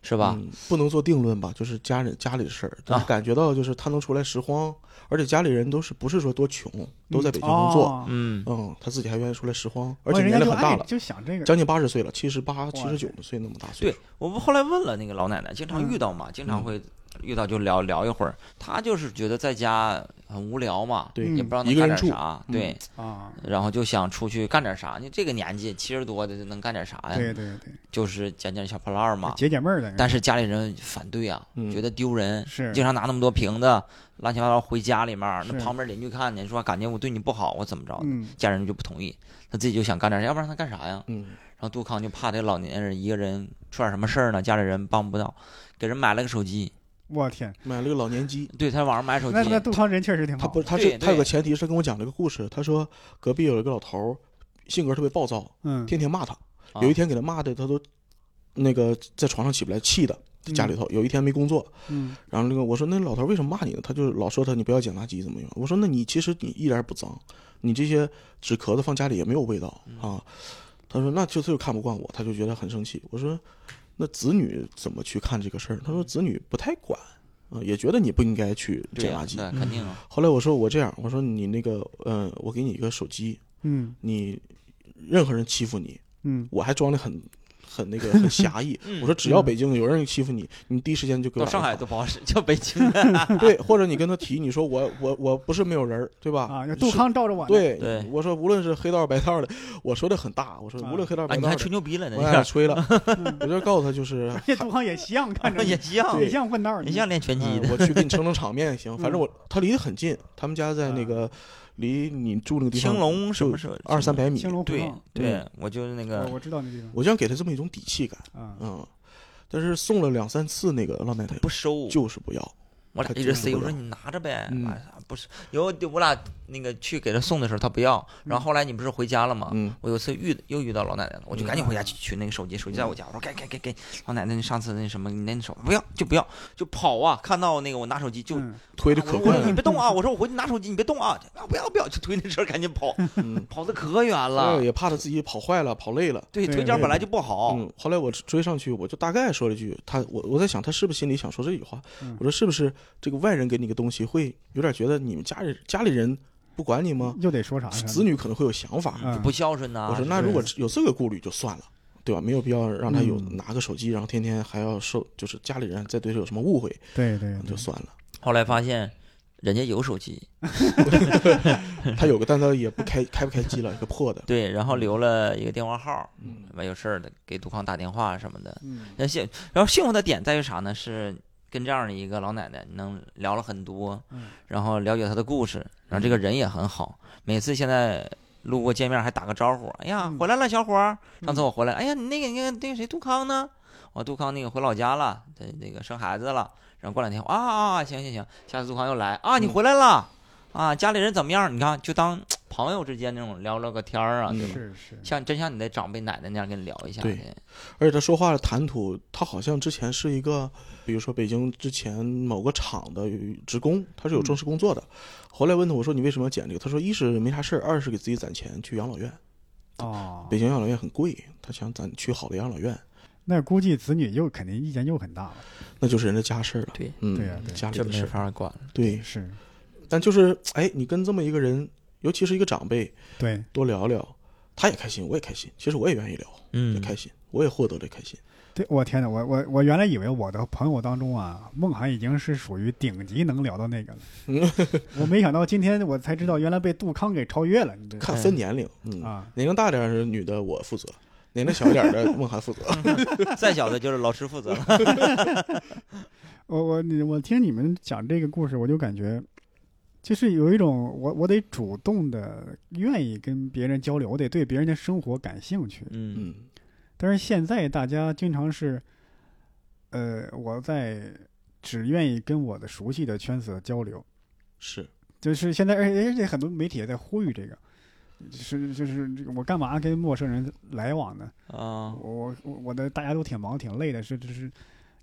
是吧？嗯，不能做定论吧，就是家人家里的事儿，但是啊感觉到就是他能出来拾荒，而且家里人都是不是说多穷，都在北京工作，哦嗯，嗯，他自己还愿意出来拾荒，而且年龄很大了，就想这个。将近八十岁了，七十八、七十九岁那么大岁对数。我们后来问了那个老奶奶，经常嗯遇到嘛，经常嗯会遇到就聊聊一会儿。他就是觉得在家很无聊嘛，也不知道能干点啥，嗯对，啊，然后就想出去干点啥。你这个年纪七十多的能干点啥呀？对对对，就是捡捡小破烂嘛。解解闷儿的。但是家里人反对啊，嗯觉得丢人，是经常拿那么多瓶子乱七八糟回家里面，那旁边邻居看见说感觉我对你不好，我怎么着的，嗯家人就不同意，他自己就想干点啥，要不然他干啥呀？嗯，然后杜康就怕这个老年人一个人出点什么事儿呢，家里人帮不到，给人买了个手机，我天，买了个老年机。对他网上买手机，那那杜康人确实挺好。他不，他对是他有个前提是跟我讲了个故事，他说隔壁有一个老头儿，性格特别暴躁，嗯，天天骂他。啊有一天给他骂的，他都那个在床上起不来，气的。家里头有一天没工作，嗯然后那个我说那老头为什么骂你呢？他就老说他你不要捡垃圾怎么样？我说那你其实你一点不脏，你这些纸壳子放家里也没有味道嗯啊。他说那就他就看不惯我，他就觉得很生气。我说那子女怎么去看这个事儿？他说子女不太管，啊，也觉得你不应该去捡垃圾。对，肯定啊，后来我说我这样，我说你那个嗯、我给你一个手机，嗯你任何人欺负你，嗯，我还装的很很那个很 狭义。嗯我说只要北京有人欺负你，你第一时间就给我到上海都不好使，叫北京 的，对，或者你跟他提，你说我我我不是没有人，对吧？啊，杜康罩着我。对，对我说无论是黑道白道的，我说的很大，我说啊无论黑道啊，你还白道的，吹牛逼了呢，我你俩吹了，我就告诉他就是。这杜康也像，看着也像也像混道的。也像练拳击的，嗯我去给你撑撑场面行，反嗯正我他离得很近，他们家在那个离你住那个地方青龙什么就时候？二三百米青。龙对，对，我就是那个我知道那地方我想给他这么一种底气感，啊。嗯，但是送了两三次那个老奶奶不收，就是不要，我俩一直塞，我说你拿着呗，不是，有我俩那个去给他送的时候他不要，然后后来你不是回家了吗？嗯，我有次遇又遇到老奶奶了，我就嗯赶紧回家去取那个手机，手机在我家，我说给给给给老奶奶，你上次那什么，你那手不要就不要就跑啊！看到那个我拿手机就嗯推的我我说你可快了，你别动啊！我说我回去拿手机，你别动啊！啊不要不要，就推那车赶紧跑，嗯，跑的可远了来。也怕他自己跑坏了、跑累了。对，腿脚本来就不好。嗯，后来我追上去，我就大概说了一句，他我我在想他是不是心里想说这句话？嗯我说是不是这个外人给你个东西，会有点觉得你们家里家里人不管你吗？又得说啥？子女可能会有想法。嗯不孝顺呐！我说那如果有这个顾虑就算了，对吧？没有必要让他有嗯拿个手机，然后天天还要受，就是家里人再对他有什么误会，对对对就算了。后来发现人家有手机，他有个，但他也不开开不开机了，一个破的。对，然后留了一个电话号，嗯完有事儿的给杜康打电话什么的。嗯那幸，然后幸福的点在于啥呢？是跟这样的一个老奶奶能聊了很多，嗯。然后了解她的故事，然后这个人也很好，每次现在路过见面还打个招呼，哎呀嗯。回来了小伙儿，上次嗯我回来，哎呀你那个那个那个谁杜康呢？我杜康那个回老家了，他那个生孩子了，然后过两天啊啊啊行行行，下次杜康又来啊你嗯。回来了。啊，家里人怎么样？你看，就当朋友之间那种聊聊个天儿啊，嗯对吧？是是，像真像你的长辈奶奶那样跟你聊一下对，而且他说话的谈吐，他好像之前是一个，比如说北京之前某个厂的职工，他是有正式工作的。后来问他，我说你为什么要剪这个？他说一是没啥事儿，二是给自己攒钱去养老院。哦，北京养老院很贵，他想攒去好的养老院，那估计子女又肯定意见又很大了。那就是人的家事儿了。对，嗯，对呀对家里的事儿。法管了。对，是，但就是哎，你跟这么一个人，尤其是一个长辈，对，多聊聊，他也开心，我也开心。其实我也愿意聊，嗯也嗯，开心，我也获得了开心。对，我天呐，我我我原来以为我的朋友当中啊，梦涵已经是属于顶级能聊到那个了，我没想到今天我才知道，原来被杜康给超越了。你这看分年龄，嗯，啊，年龄大点儿是女的我负责，年龄小一点的孟涵负责。再小的就是老师负责了。我我你我听你们讲这个故事，我就感觉，就是有一种我我得主动的愿意跟别人交流，我得对别人的生活感兴趣。嗯。嗯。但是现在大家经常是，呃，我在只愿意跟我的熟悉的圈子交流，是，就是现在，而且而且很多媒体也在呼吁这个，是就是我干嘛跟陌生人来往呢？啊，我我我的大家都挺忙挺累的，是就是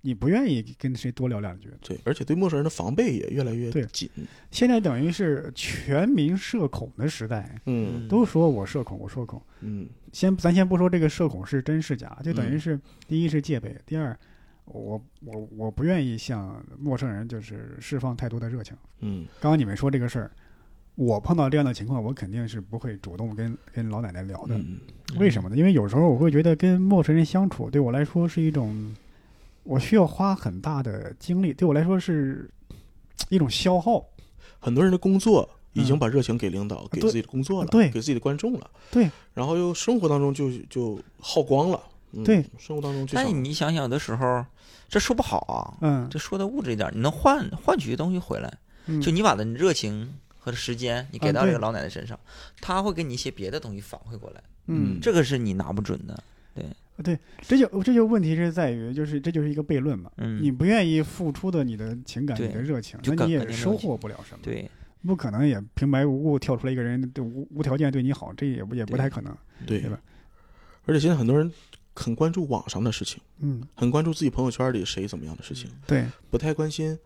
你不愿意跟谁多聊两句。对，而且对陌生人的防备也越来越对紧。现在等于是全民社恐的时代，嗯都说我社恐，我社恐。嗯先咱先不说这个社恐是真是假，就等于嗯是、第一是戒备，第二，我我我不愿意向陌生人就是释放太多的热情。嗯刚刚你们说这个事儿，我碰到这样的情况，我肯定是不会主动跟跟老奶奶聊的。嗯为什么呢？因为有时候我会觉得跟陌生人相处对我来说是一种，我需要花很大的精力，对我来说是一种消耗。很多人的工作已经嗯把热情给领导，给自己的工作了，对给自己的观众了，对，然后又生活当中就就耗光了。嗯对，生活当中就但想你想想，有的时候这说不好啊，嗯，这说的物质一点，你能换换取东西回来。嗯就你把的热情和时间你给到这个老奶奶身上，她会给你一些别的东西反馈过来，嗯，这个是你拿不准的。这就这就问题是在于，就是这就是一个悖论嘛。嗯，你不愿意付出的你的情感、你的热情，那你也收获不了什么。，对不可能也平白无故跳出来一个人对无无条件对你好，这也不也不太可能。对对吧而且现在很多人很关注网上的事情，嗯，很关注自己朋友圈里谁怎么样的事情，对，不太关心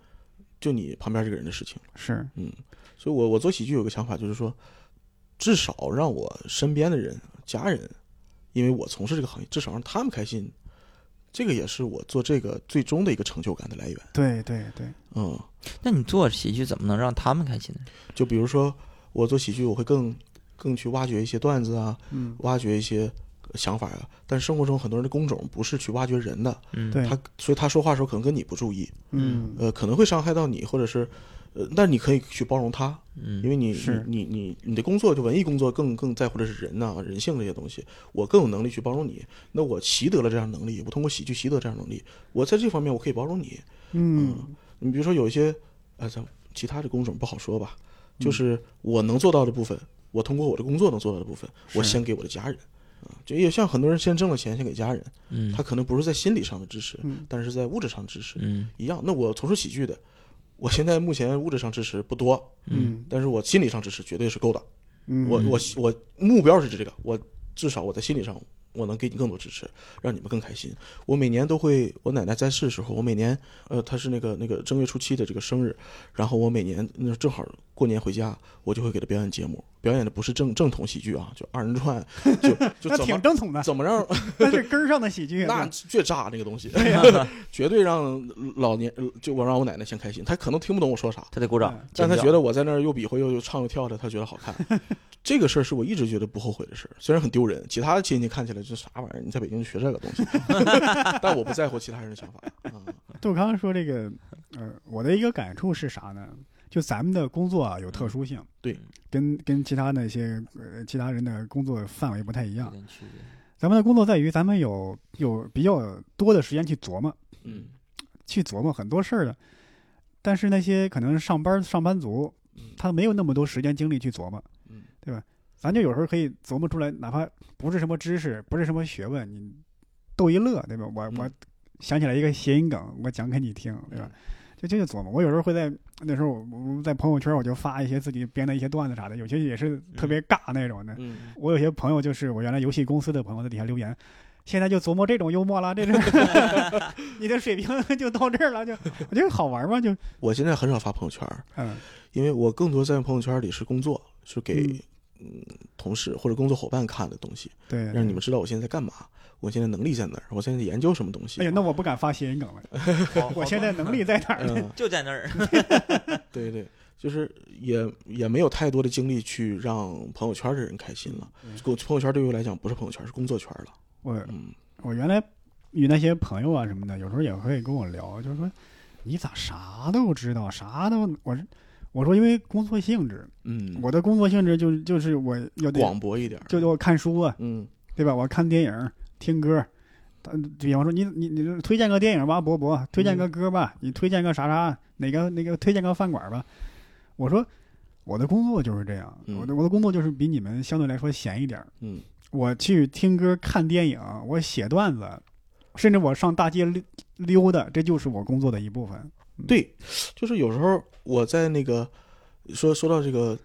就你旁边这个人的事情。是，嗯，所以我我做喜剧有个想法，就是说，至少让我身边的人、家人，因为我从事这个行业，至少让他们开心，这个也是我做这个最终的一个成就感的来源。对对对，嗯，那你做喜剧怎么能让他们开心呢？就比如说我做喜剧，我会更更去挖掘一些段子啊，嗯，挖掘一些想法啊。但是生活中很多人的工种不是去挖掘人的，嗯，对，他所以他说话的时候可能跟你不注意，嗯，呃，可能会伤害到你，或者是。呃，但你可以去包容他，嗯，因为你是你你你你的工作就文艺工作更更在乎的是人呐、人性这些东西，我更有能力去包容你。那我习得了这样能力，我通过喜剧习得这样能力，我在这方面我可以包容你。嗯，你比如说有一些，呃，咱其他的工种不好说吧，嗯就是我能做到的部分，我通过我的工作能做到的部分，我先给我的家人。啊，就也像很多人先挣了钱先给家人，嗯，他可能不是在心理上的支持，嗯但是在物质上的支持嗯一样。那我从事喜剧的，我现在目前物质上支持不多，嗯但是我心理上支持绝对是够的。嗯，我我我目标是这个，我至少我在心理上我能给你更多支持，让你们更开心。我每年都会，我奶奶在世的时候，我每年呃，她是那个那个正月初七的这个生日，然后我每年那正好过年回家，我就会给他表演节目，表演的不是正正统喜剧啊，就二人转，就就那怎么挺正统的，怎么让 那是根儿上的喜剧。那绝炸那个东西，绝对让老年就我让我奶奶先开心，她可能听不懂我说啥，他得鼓掌嗯，但他觉得我在那儿又比划又又唱又跳的，他觉得好看。这个事儿是我一直觉得不后悔的事儿，虽然很丢人，其他的亲戚看起来这啥玩意儿？你在北京学这个东西，但我不在乎其他人的想法。啊，杜康说这个，呃，我的一个感触是啥呢？就咱们的工作啊有特殊性，对，跟跟其他那些呃其他人的工作范围不太一样。咱们的工作在于咱们有有比较多的时间去琢磨。嗯去琢磨很多事儿的。但是那些可能上班上班族，他没有那么多时间精力去琢磨，嗯对吧？咱就有时候可以琢磨出来，哪怕不是什么知识，不是什么学问，你逗一乐，对吧？我我嗯想起来一个谐音梗，我讲给你听，对吧？就就就琢磨。我有时候会在那时候我我在朋友圈我就发一些自己编的一些段子啥的，有些也是特别尬那种的。嗯，我有些朋友就是我原来游戏公司的朋友在底下留言，现在就琢磨这种幽默了，这种 你的水平 就到这儿了，就我觉得好玩嘛，就我现在很少发朋友圈，嗯因为我更多在朋友圈里是工作，是给嗯嗯同事或者工作伙伴看的东西，对，让你们知道我现在在干嘛，我现在能力在哪儿，我现在研究什么东西。哎呀，那我不敢发谐音梗了，好 我现在能力在哪儿呢？嗯，就在那儿。对对，就是也也没有太多的精力去让朋友圈的人开心了。嗯我朋友圈对于我来讲不是朋友圈，是工作圈了。我嗯我原来与那些朋友啊什么的，有时候也会跟我聊，就是说你咋啥都知道，啥都我是我说因为工作性质，嗯，我的工作性质就就是我要广博一点儿。就得我看书啊，嗯对吧？我看电影、听歌。呃比方说你你你推荐个电影吧，博博，推荐个歌吧，你推荐个啥啥哪个哪个推荐个饭馆吧。我说我的工作就是这样，嗯我的我的工作就是比你们相对来说闲一点儿。嗯我去听歌、看电影，我写段子，甚至我上大街溜溜达，这就是我工作的一部分。对，就是有时候我在那个说说到这个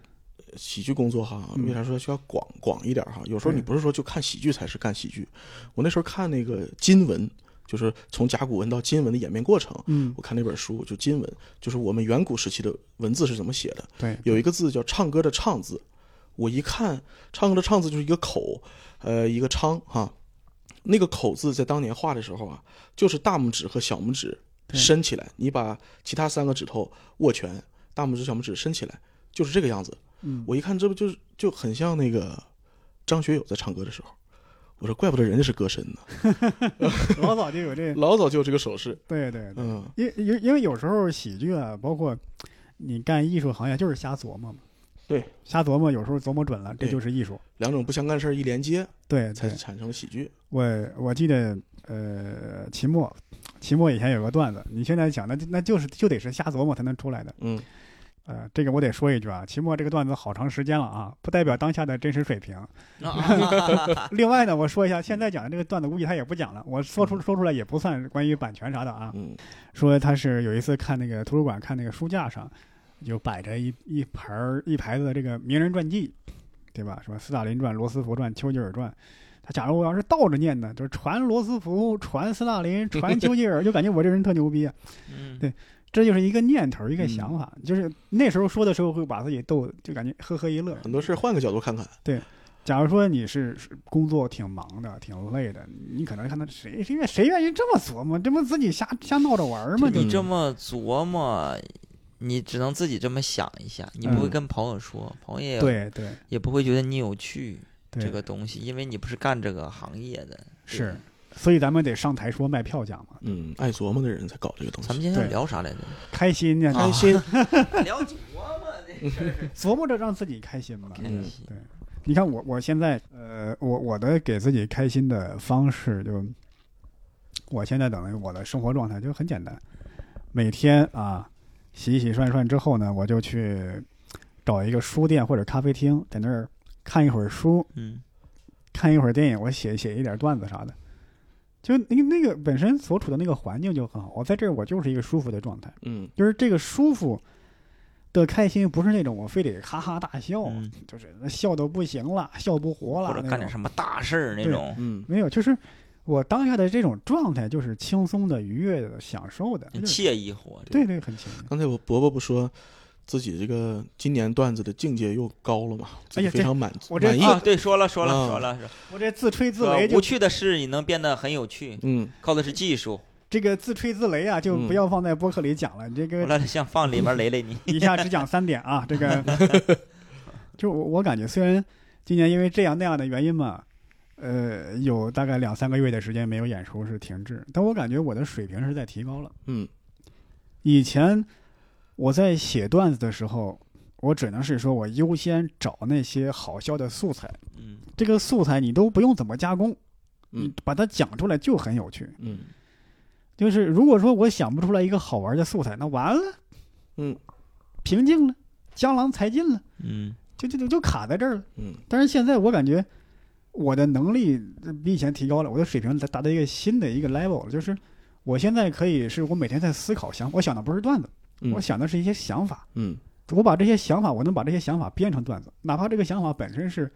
喜剧工作哈，嗯为啥说需要广广一点哈？有时候你不是说就看喜剧才是干喜剧，我那时候看那个金文，就是从甲骨文到金文的演变过程。嗯，我看那本书就金文，就是我们远古时期的文字是怎么写的。对，有一个字叫唱歌的唱字，我一看唱歌的唱字就是一个口，呃，一个昌哈。那个口字在当年画的时候啊，就是大拇指和小拇指对伸起来，你把其他三个指头握拳，大拇指、小拇指伸起来，就是这个样子。嗯，我一看，这不就是就很像那个张学友在唱歌的时候。我说，怪不得人家是歌神呢，老早就有这，老早就有这个手势。对对对，嗯，因因因为有时候喜剧啊，包括你干艺术行业，就是瞎琢磨嘛。对，瞎琢磨，有时候琢磨准了，这就是艺术。两种不相干事儿一连接，对，对才产生了喜剧。我我记得，呃，期末，期末以前有个段子，你现在想，那那就是就得是瞎琢磨才能出来的。嗯呃，这个我得说一句啊，期末这个段子好长时间了啊，不代表当下的真实水平。另外呢，我说一下，现在讲的这个段子估计他也不讲了，我说出说出来也不算关于版权啥的啊。嗯说他是有一次看那个图书馆看那个书架上，就摆着一一盘儿一排子的这个名人传记，对吧？什么斯大林传、罗斯福传、丘吉尔传。他假如我要是倒着念呢，就是传罗斯福、传斯大林、传丘吉尔，就感觉我这人特牛逼啊。嗯对这就是一个念头，一个想法，就是那时候说的时候会把自己逗，就感觉呵呵一乐。很多事儿换个角度看看。对假如说你是是工作挺忙的、挺累的，你可能看到谁谁愿谁愿意这么琢磨，这不自己瞎瞎闹着玩儿吗？你这么琢磨，你只能自己这么想一下，你不会嗯跟朋友说，朋友也对对也不会觉得你有趣对，这个东西，因为你不是干这个行业的。是，所以咱们得上台说卖票价嘛，嗯，爱琢磨的人才搞这个东西。咱们今天聊啥来着？开心呢，开心，聊琢磨这事儿，琢磨着让自己开心嘛。嗯开心对，你看我我现在呃，我我的给自己开心的方式就，我现在等于我的生活状态就很简单，每天啊洗洗涮涮之后呢，我就去找一个书店或者咖啡厅，在那儿看一会儿书，嗯，看一会儿电影，我写写一点段子啥的。就那个那个本身所处的那个环境就很好，我在这儿我就是一个舒服的状态，嗯。就是这个舒服的开心，不是那种我非得哈哈大笑，嗯。就是笑的不行了，笑不活了，或者干点什么大事儿那种，嗯。没有，就是我当下的这种状态，就是轻松的、愉悦的、享受的，就是惬意活。这对对，很轻松。刚才我伯伯不说自己这个今年段子的境界又高了嘛？非常满足我这满意。啊，对，说了说了啊说了，说我这自吹自擂就无趣的事也能变得很有趣，嗯靠的是技术。这个自吹自擂啊，就不嗯要放在播客里讲了。这个我个来想放里面雷雷你。以下只讲三点啊，这个 就我我感觉，虽然今年因为这样那样的原因嘛，呃，有大概两三个月的时间没有演出是停滞，但我感觉我的水平是在提高了。嗯以前我在写段子的时候，我只能是说我优先找那些好笑的素材，嗯这个素材你都不用怎么加工，你嗯把它讲出来就很有趣。嗯就是如果说我想不出来一个好玩的素材，那完了，嗯瓶颈了，江郎才尽了，嗯就就就就卡在这儿了。嗯但是现在我感觉我的能力比以前提高了，我的水平达达到一个新的一个 level 了，就是我现在可以是我每天在思考想，我想的不是段子，嗯我想的是一些想法，嗯我把这些想法，我能把这些想法编成段子，哪怕这个想法本身是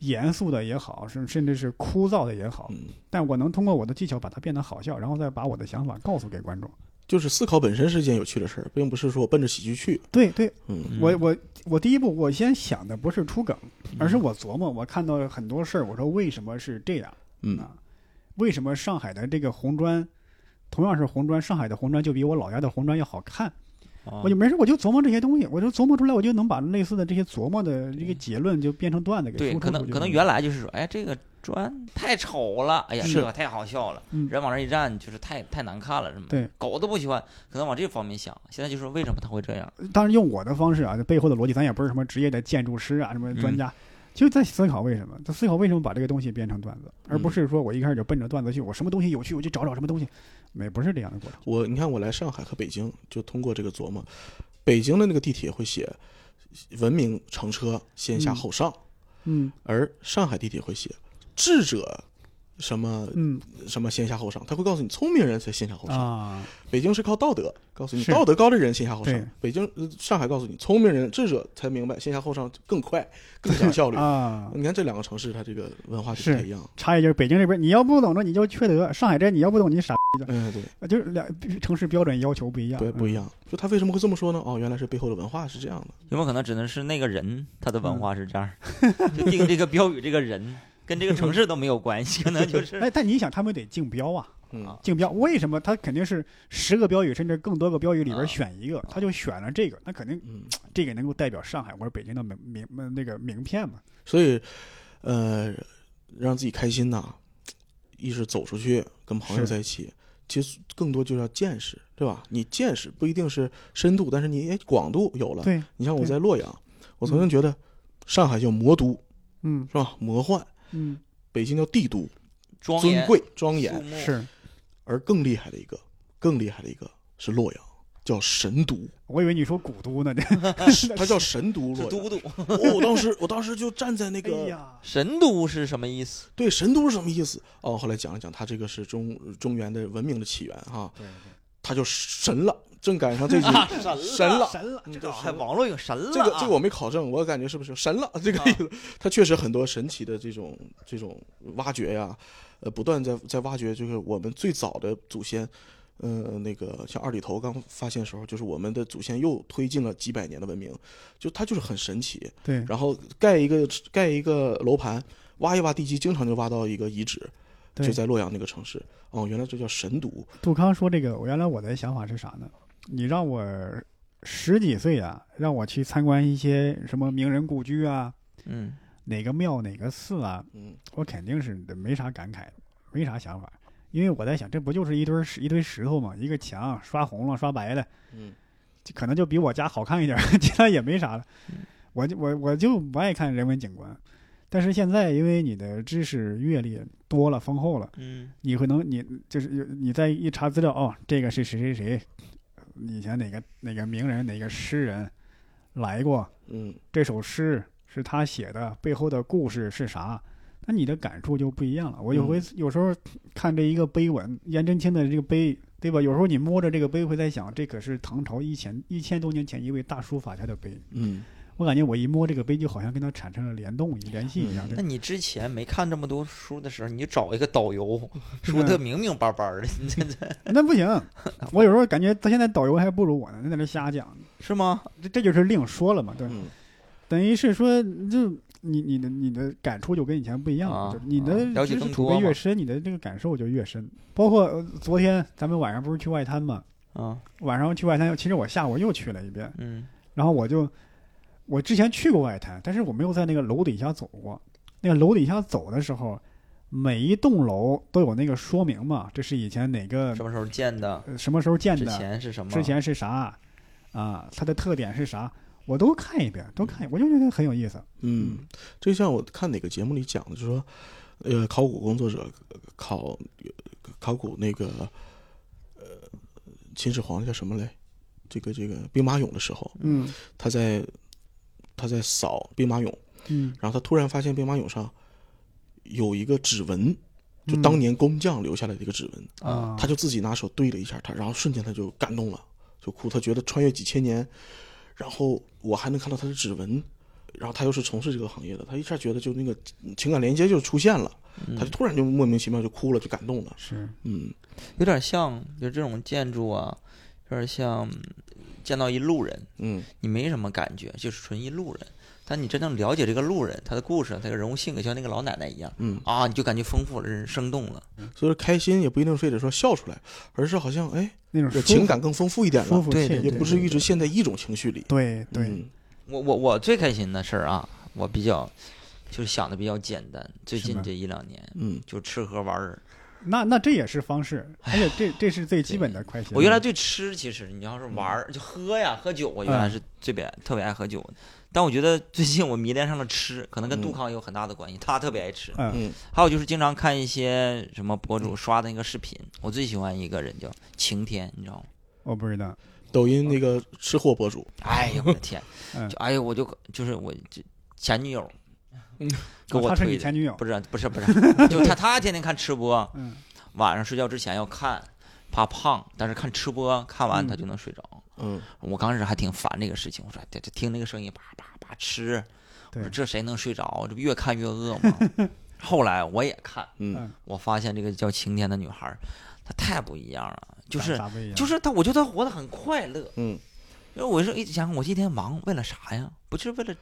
严肃的也好，甚甚至是枯燥的也好，嗯，但我能通过我的技巧把它变得好笑，然后再把我的想法告诉给观众。就是思考本身是一件有趣的事儿，并不是说我奔着喜剧去。对对，嗯我我我第一步，我先想的不是出梗，而是我琢磨，我看到很多事儿，我说为什么是这样嗯啊？为什么上海的这个红砖，同样是红砖，上海的红砖就比我老家的红砖要好看？啊。我就没事，我就琢磨这些东西，我就琢磨出来，我就能把类似的这些琢磨的这个结论就变成段子给对，可能可能原来就是说，哎，这个砖太丑了，哎呀，是这个太好笑了，嗯。人往那儿一站就是太太难看了，什么对，狗都不喜欢，可能往这方面想。现在就是为什么他会这样？当然用我的方式啊，这背后的逻辑咱也不是什么职业的建筑师啊，什么专嗯。家，就在思考为什么，在思考为什么把这个东西变成段子，而不嗯是说我一开始就奔着段子去，我什么东西有趣我就找找什么东西，没不是这样的。过程。我你看我来上海和北京，就通过这个琢磨，北京的那个地铁会写文明乘车先下嗯。后上，嗯。而上海地铁会写智者什么嗯什么先下后上，他会告诉你聪明人才先下后上。啊，北京是靠道德，告诉你道德高的人先下后上。北京、呃上海告诉你聪明人、智者才明白先下后上更快、更讲效率。啊。你看这两个城市，它这个文化是不太一样。差异就是北京这边你要不懂这你就缺德，上海这你要不懂你傻逼的，嗯，对就是两城市标准要求不一样。对，不一样。样。就他为什么会这么说呢？哦，原来是背后的文化是这样的。有没有可能只能是那个人他的嗯文化是这样，就定这个标语这个人跟这个城市都没有关系，可能 就是哎，但你想，他们得竞标啊，嗯竞标为什么？他肯定是十个标语甚至更多个标语里边啊选一个，他就选了这个，那肯定嗯，这个能够代表上海或者北京的名名那个名片嘛。所以，呃，让自己开心呐，一是走出去跟朋友在一起，其实更多就是要见识，对吧？你见识不一定是深度，但是你哎广度有了。对，你像我在洛阳，我曾经觉得上海叫魔都，嗯是吧？魔幻，嗯，北京叫帝都，庄尊贵庄严。是而更厉害的一个，更厉害的一个是洛阳，叫神都，我以为你说古都呢，这 它叫神都是洛阳。都督。哦我当时我当时就站在那哎个呀，神都是什么意思？对神都是什么意思？哦，后来讲了讲，它这个是中中原的文明的起源哈，对它就神了，正赶上这句啊神了神了。这个还网络有神了啊，这个这个我没考证，我感觉是不是神了这个意思？它确实很多神奇的这种这种挖掘呀，呃，不断在在挖掘，就是我们最早的祖先，呃，那个像二里头刚发现的时候，就是我们的祖先又推进了几百年的文明，就它就是很神奇。对，然后盖一个盖一个楼盘，挖一挖地基，经常就挖到一个遗址，对就在洛阳那个城市。哦，原来这叫神都。杜康说这个，我原来我的想法是啥呢？你让我十几岁啊，让我去参观一些什么名人故居啊，嗯，哪个庙哪个寺啊，嗯。我肯定是没啥感慨，没啥想法，因为我在想，这不就是一堆石一堆石头嘛？一个墙刷红了刷白了，嗯。可能就比我家好看一点，其他也没啥了。嗯。我就我我就不爱看人文景观，但是现在因为你的知识阅历多了丰厚了，嗯，你会能你就是你再一查资料哦，这个是谁谁谁，以前哪个哪个名人哪个诗人来过，嗯这首诗是他写的，背后的故事是啥？那你的感触就不一样了。我有回、有时候看这一个碑文，颜真卿的这个碑，对吧？有时候你摸着这个碑，会在想，这可是唐朝一千一千多年前一位大书法家的碑。嗯，我感觉我一摸这个碑，就好像跟它产生了联动、联系一样。那你之前没看这么多书的时候，你就找一个导游，说的明明白白的，你这这那不行，我有时候感觉他现在导游还不如我呢，在那瞎讲。是吗？这这就是另说了嘛，对，嗯等于是说，就你你的你的感触就跟以前不一样了，啊就是你的知识储备越深，你的这个感受就越深。包括呃昨天咱们晚上不是去外滩嘛，啊，晚上去外滩，其实我下午又去了一遍，嗯然后我就我之前去过外滩，但是我没有在那个楼底下走过。那个楼底下走的时候，每一栋楼都有那个说明嘛，这是以前哪个什么时候建的？呃什么时候建的之，前是什么？之前是啥啊，它的特点是啥，我都看一遍，都看一遍，我就觉得很有意思。嗯，就像我看哪个节目里讲的，就是说，呃，考古工作者呃考考古那个呃秦始皇叫什么来？这个这个兵马俑的时候，嗯他在他在扫兵马俑，嗯，然后他突然发现兵马俑上有一个指纹，就当年工匠留下来的一个指纹，啊，他就自己拿手对了一下他，然后瞬间他就感动了，就哭。他觉得穿越几千年，然后我还能看到他的指纹，然后他又是从事这个行业的，他一下觉得就那个情感连接就出现了，他就突然就莫名其妙就哭了，就感动了。是。嗯。有点像就这种建筑啊，有点像见到一路人，嗯你没什么感觉，就是纯一路人。但你真正了解这个路人，他的故事，他的人物性格，像那个老奶奶一样嗯，啊，你就感觉丰富了，人生动了。所以说开心也不一定非得说笑出来，而是好像哎，那种情感更丰富一点了，对对也不是一直陷在一种情绪里。对对，嗯我我我最开心的事儿啊，我比较就是想的比较简单。最近这一两年，嗯就吃喝玩儿。那那这也是方式，而且这这是最基本的快捷。我原来对吃，其实你要是玩儿就喝呀，喝酒，我原来嗯是最别特别爱喝酒的。但我觉得最近我迷恋上了吃，可能跟杜嗯康有很大的关系，他特别爱吃。嗯嗯还有就是经常看一些什么博主刷的那个视频，我最喜欢一个人叫晴天，你知道吗？我不知道，抖音那个吃货博主，哎呦我的天，嗯就哎呦我就就是我这前女友，嗯给我哦她是你前女友不，是不是不是，就他他天天看吃播，嗯晚上睡觉之前要看，怕胖，但是看吃播看完嗯他就能睡着。嗯我刚开始还挺烦这个事情，我说哎这这听那个声音叭叭叭吃，我说这谁能睡着？这不越看越饿吗？后来我也看，嗯嗯，我发现这个叫晴天的女孩，她太不一样了，就是就是她，我觉得她活得很快乐。嗯因为我是一直想，我今天忙为了啥呀？不就是为了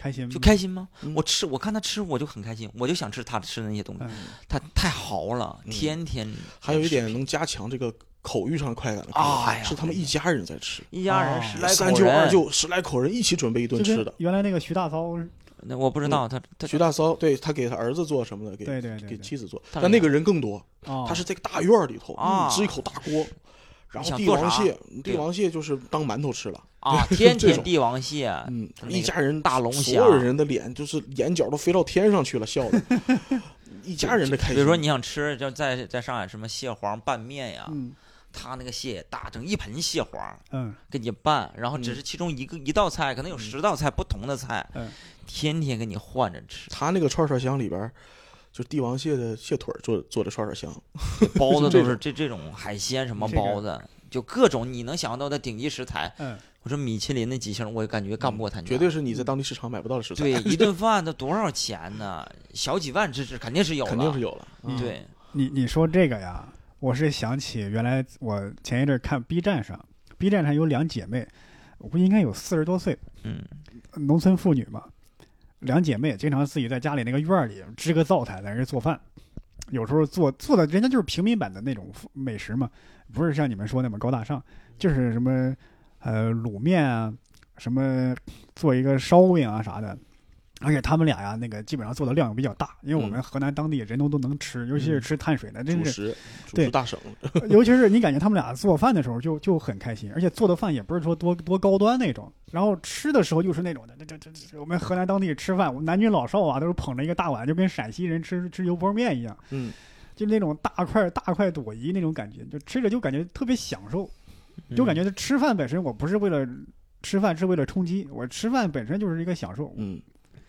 开心就开心吗？嗯。我吃，我看他吃，我就很开心，我就想吃他吃的那些东西。嗯。她太豪了，嗯。天天还有一点能加强这个口欲上的快感的啊哎是他们一家人在吃，一家人哦十来三舅口人，二舅十来口人一起准备一顿吃的。原来那个徐大骚，那我不知道他他徐大骚对他给他儿子做什么的，给对对对对。给妻子做，但那个人更多，哦，他是这个大院里头啊。支一口大锅，然后帝王蟹，帝王蟹就是当馒头吃了，啊，天天帝王蟹，嗯，一家人大龙虾所有人的脸就是眼角都飞到天上去了，笑的，一家人的开心。比如说你想吃，就在在上海什么蟹黄拌面呀，嗯他那个蟹也大，整一盆蟹黄嗯给你拌，然后只嗯是其中一个一道菜，可能有十道菜不同的菜，嗯天天给你换着吃，他那个串串香里边儿，就帝王蟹的蟹腿做做的串串香，包子都是这这种海鲜什么包子，就各种你能想到的顶级食材。嗯，我说米其林那几星，我感觉干不过他家，绝对是你在当地市场买不到的食材，对 一顿饭都多少钱呢？小几万这是肯定是有了，肯定是有了。嗯对，你你说这个呀，我是想起原来我前一阵儿看 B 站上，B 站上有两姐妹，我估计应该有四十多岁，嗯，农村妇女嘛，两姐妹经常自己在家里那个院儿里支个灶台在那儿做饭，有时候做做的人家就是平民版的那种美食嘛，不是像你们说那么高大上，就是什么呃卤面啊，什么做一个烧饼啊啥的。而且他们俩呀，那个基本上做的量比较大，因为我们河南当地人都都能吃，尤其是吃碳水的，真是对食大省，尤其是你感觉他们俩做饭的时候就就很开心，而且做的饭也不是说多多高端那种，然后吃的时候又是那种的，这这这这我们河南当地吃饭，我们男女老少啊都是捧着一个大碗，就跟陕西人吃吃油泼面一样，嗯，就那种大块大块朵颐那种感觉，就吃着就感觉特别享受，就感觉这吃饭本身我不是为了吃饭，是为了充饥，我吃饭本身就是一个享受，嗯，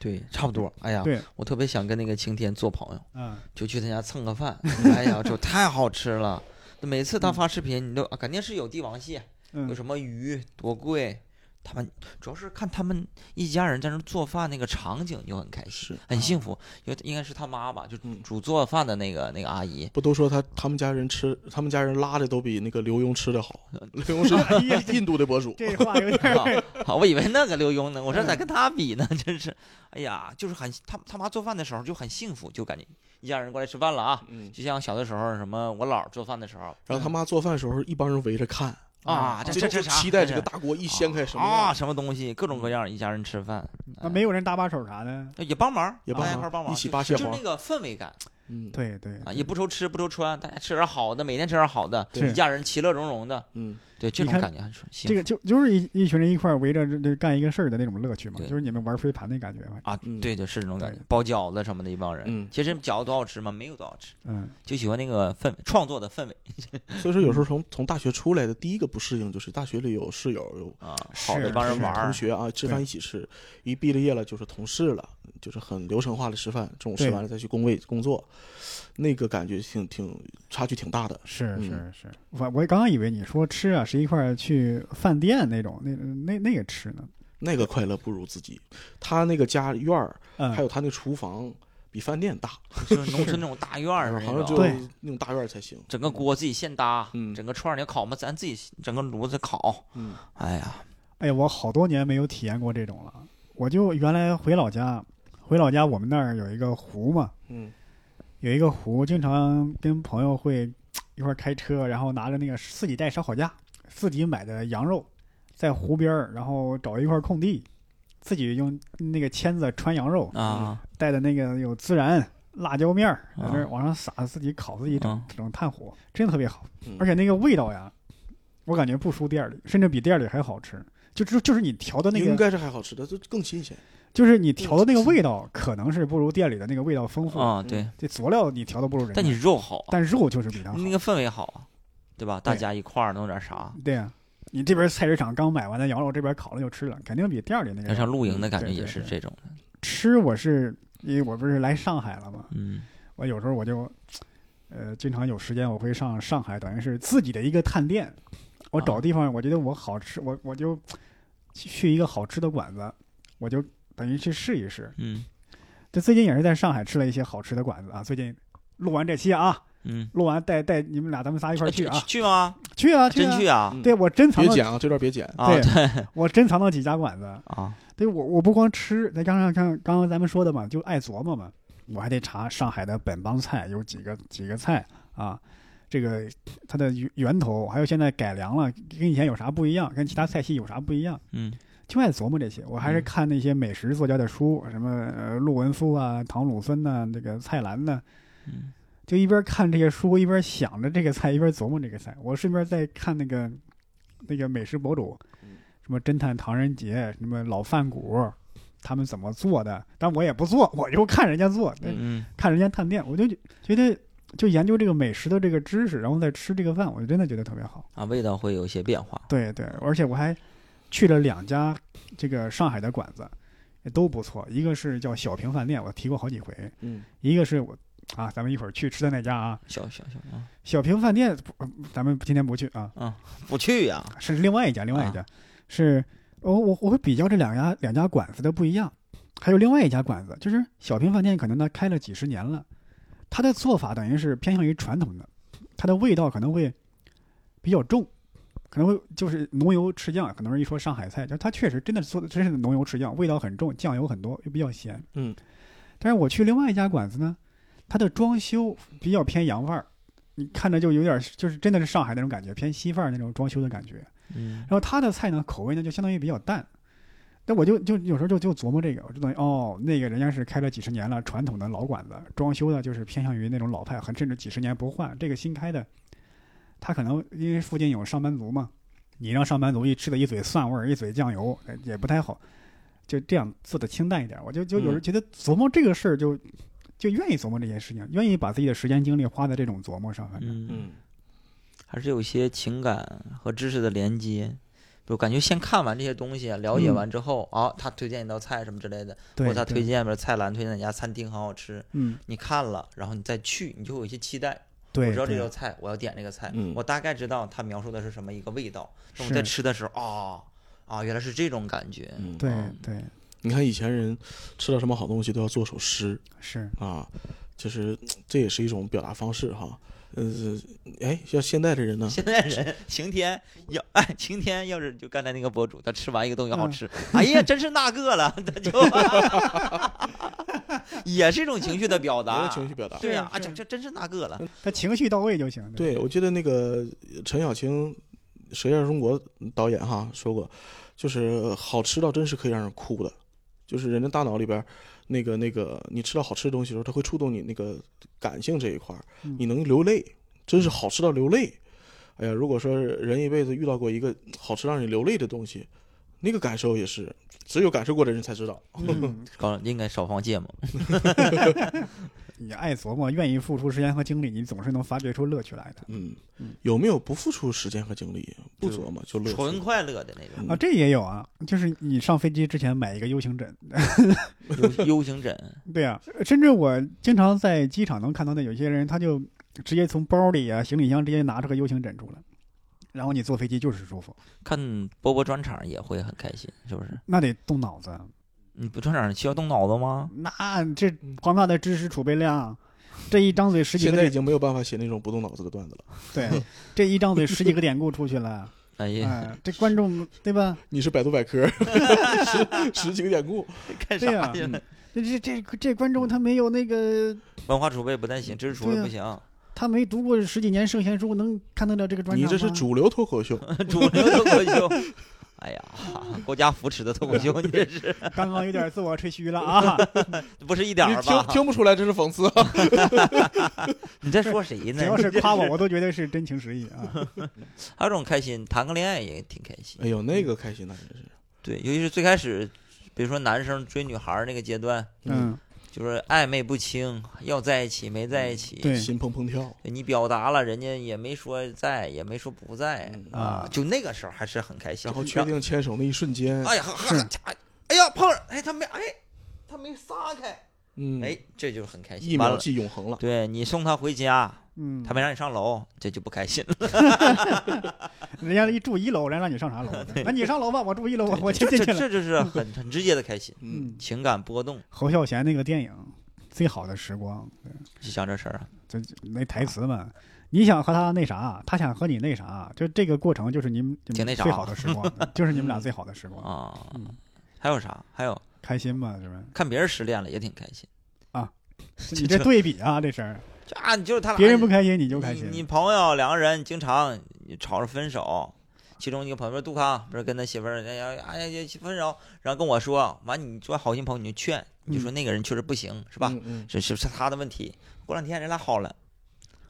对，差不多。哎呀，我特别想跟那个晴天做朋友，嗯，就去他家蹭个饭。哎呀，就太好吃了。每次他发视频，你都啊肯定是有帝王蟹，有嗯什么鱼多贵。他们主要是看他们一家人在那做饭那个场景就很开心，是。很幸福。因为应该是他妈吧，就嗯煮做饭的那个那个阿姨。不都说他他们家人吃，他们家人拉的都比那个刘墉吃的好。刘墉是印度的博主，这话有点儿，好，我以为那个刘墉呢，我说咋跟他比呢？真是，哎呀，就是很他他妈做饭的时候就很幸福，就感觉一家人过来吃饭了啊，嗯，就像小的时候什么我姥做饭的时候然后他妈做饭的时候，一帮人围着看，啊，这这这这啥？期待这个大锅一掀开什么啊，什么东西，各种各样，一家人吃饭那没有人搭把手啥的，也帮忙，也帮忙，一起扒蟹黄就那个氛围感嗯，对对啊，也不愁吃不愁穿，大家吃点好的，每天吃点好的，是一家人其乐融融的，嗯，对这种感觉很爽。幸这个就就是一一群人一块围着这这干一个事儿的那种乐趣嘛，对。就是你们玩飞盘那感觉嘛。啊，嗯。对对，是这种感觉。包饺子什么的一帮人，嗯。其实饺子多好吃吗？没有多好吃，嗯，就喜欢那个氛围，创作的氛围。所以说有时候从从大学出来的第一个不适应就是大学里有室友有啊，好的一帮人玩，同学啊，吃饭一起吃，一毕了业了就是同事了，就是很流程化的吃饭，中午吃完了再去工位工作，那个感觉挺挺差距挺大的。是嗯是是，我我刚刚以为你说吃啊是一块儿去饭店那种，那那那个吃呢。那个快乐不如自己，他那个家院儿嗯，还有他那厨房比饭店大，就是农村那种大院儿 好像只有对那种大院儿才行。整个锅自己现搭，嗯整个串儿你要烤嘛，咱自己整个炉子烤。嗯哎呀，哎呀，我好多年没有体验过这种了。我就原来回老家，回老家我们那儿有一个湖嘛，嗯有一个湖，经常跟朋友会一块儿开车，然后拿着那个自己带烧烤架，自己买的羊肉，在湖边儿，然后找一块空地，自己用那个签子穿羊肉，啊，带的那个有孜然、辣椒面儿，在那儿啊往上撒，自己烤，自己整嗯整炭火，真的特别好。嗯，而且那个味道呀，我感觉不输店里，甚至比店里还好吃。就就就是你调的那个，应该是还好吃的，就更新鲜。就是你调的那个味道，可能是不如店里的那个味道丰富。啊，对，这佐料你调的不如人家，但你肉好啊，但肉就是比它好。那个氛围好啊，对吧？大家一块儿弄点啥，对呀、你这边菜市场刚买完的羊肉，这边烤了就吃了，肯定比店里那个像上露营的感觉也是这种的。吃。我是因为我不是来上海了嘛，嗯我有时候我就，呃，经常有时间我会上上海，等于是自己的一个探店。我找啊地方，我觉得我好吃，我我就去一个好吃的馆子，我就等于去试一试。嗯这最近也是在上海吃了一些好吃的馆子啊。最近录完这期啊，嗯，录完带带你们俩咱们仨一块儿去去啊，去吗？去啊去啊！真去啊？嗯对我珍藏了，别剪啊，这段别剪。啊，对对我珍藏了几家馆子。啊，对我我不光吃，再加上像刚刚咱们说的嘛，就爱琢磨嘛，我还得查上海的本帮菜有几个几个菜啊，这个它的源源头，还有现在改良了，跟以前有啥不一样，跟其他菜系有啥不一样，嗯就爱琢磨这些。我还是嗯看那些美食作家的书，什么呃陆文夫啊、唐鲁孙呐、这个蔡澜呐、嗯就一边看这些书，一边想着这个菜，一边琢磨这个菜。我顺便在看那个那个美食博主，嗯什么侦探唐人杰，什么老饭骨，他们怎么做的。但我也不做，我就看人家做，嗯嗯看人家探店，我就觉得就研究这个美食的这个知识，然后再吃这个饭，我就真的觉得特别好。啊，味道会有一些变化。对对，而且我还去了两家这个上海的馆子，也都不错。一个是叫小平饭店，我提过好几回；嗯一个是我啊，咱们一会儿去吃的那家啊，小小小啊，小平饭店，不咱们今天不去啊，啊不去呀？是另外一家，另外一啊家，是我我我会比较这两家两家馆子的不一样。还有另外一家馆子，就是小平饭店，可能它开了几十年了，它的做法等于是偏向于传统的，它的味道可能会比较重，可能会就是浓油赤酱，可能是一说上海菜，就它确实真的做的真是浓油赤酱，味道很重，酱油很多，又比较咸。嗯，但是我去另外一家馆子呢，它的装修比较偏洋范儿，你看着就有点就是真的是上海那种感觉，偏西范儿那种装修的感觉。嗯然后它的菜呢，口味呢就相当于比较淡。但我就就有时候就就琢磨这个，我就等于哦，那个人家是开了几十年了，传统的老馆子，装修的就是偏向于那种老派，很甚至几十年不换。这个新开的，他可能因为附近有上班族嘛，你让上班族一吃的一嘴蒜味儿，一嘴酱油，哎也不太好。就这样做的清淡一点，我就就有时候觉得琢磨这个事儿就就愿意琢磨这件事情，愿意把自己的时间精力花在这种琢磨上。反正嗯，嗯还是有一些情感和知识的连接。就感觉先看完这些东西，了解完之后、啊，他推荐一道菜什么之类的，或对者他推荐，比如菜篮推荐哪家餐厅很好吃，嗯，你看了，然后你再去，你就会有一些期待。对，我知道这道菜，我要点这个菜，嗯我大概知道他描述的是什么一个味道。那我在吃的时候，啊啊，原来是这种感觉。嗯，对嗯对你看以前人吃到什么好东西都要做首诗是，啊，就是这也是一种表达方式哈。呃，哎，像现在的人呢，现在人晴天要哎，晴天要是就刚才那个博主，他吃完一个东西好嗯吃，哎呀，真是那个了，他就 也是一种情绪的表也达是。情绪表达。对呀、啊，是这这真是那个了。他情绪到位就行。对，我记得那个陈小青，《舌尖中国》导演哈说过，就是好吃到真是可以让人哭的，就是人的大脑里边那个那个，你吃到好吃的东西的时候，它会触动你那个感性这一块你能流泪，真是好吃到流泪。哎呀，如果说人一辈子遇到过一个好吃让你流泪的东西，那个感受也是只有感受过的人才知道。嗯，高应该少放芥末。你爱琢磨，愿意付出时间和精力，你总是能发掘出乐趣来的嗯嗯，有没有不付出时间和精力，不琢磨就乐纯？快乐的那种啊。这也有啊，就是你上飞机之前买一个 U 型枕，U U 型枕，对啊、甚至我经常在机场能看到的有些人，他就直接从包里啊、行李箱直接拿出个 U 型枕出来，然后你坐飞机就是舒服，看波波专场也会很开心，是不是？那得动脑子。你不专场需要动脑子吗？那这庞大的知识储备量，这一张嘴十几个现在已，经没有办法写那种不动脑子的段子了。对，这一张嘴十几个典故出去了，哎呀，哎，这观众对吧？你是百度百科，十十几个典故，干啥？这这这这观众他没有那个，文化储备不太行，知识储备不行，他没读过十几年圣贤书，能看得了这个专场你？这是主流脱口秀。主流脱口秀。哎呀，国家扶持的脱口秀，你这是刚刚有点自我吹嘘了啊！不是一点你听儿吧？听不出来这是讽刺啊？你在说谁呢？只要是夸我，我都觉得是真情实意啊。还有种开心，谈个恋爱也挺开心。哎呦，那个开心那真是。对，尤其是最开始，比如说男生追女孩那个阶段，嗯，就是暧昧不清，要在一起没在一起，对心砰砰跳。你表达了，人家也没说在，也没说不在嗯啊就那个时候还是很开心。然后确定牵手那一瞬间，哎呀，哈哈哎哎呀，碰上，哎，他没，哎，他没撒开，嗯，哎，这就很开心。一秒，即永恒了。对你送他回家，嗯，他没让你上楼，这就不开心了。人家一住一楼，人家让你上啥楼？那你上楼吧，我住一楼，我我这这先进去了。这就是 很很直接的开心，嗯，情感波动，侯孝贤那个电影《最好的时光》，就像这事儿啊。这那台词嘛，你想和他那啥，他想和你那啥，就这个过程就是你们最好的时光，就是你们俩最好的时光，啊嗯，还有啥？还有开心嘛，是不是？看别人失恋了也挺开心啊。你这对比啊，这事儿，就啊，你就是他俩，别人不开心你就开心你。你朋友两个人经常吵着分手，其中一个朋友杜康不是跟他媳妇儿哎呀哎呀分手，然后跟我说，完你做好心朋友你就劝，你就说那个人确实不行，是吧？嗯嗯，是是是他的问题。过两天人俩好了，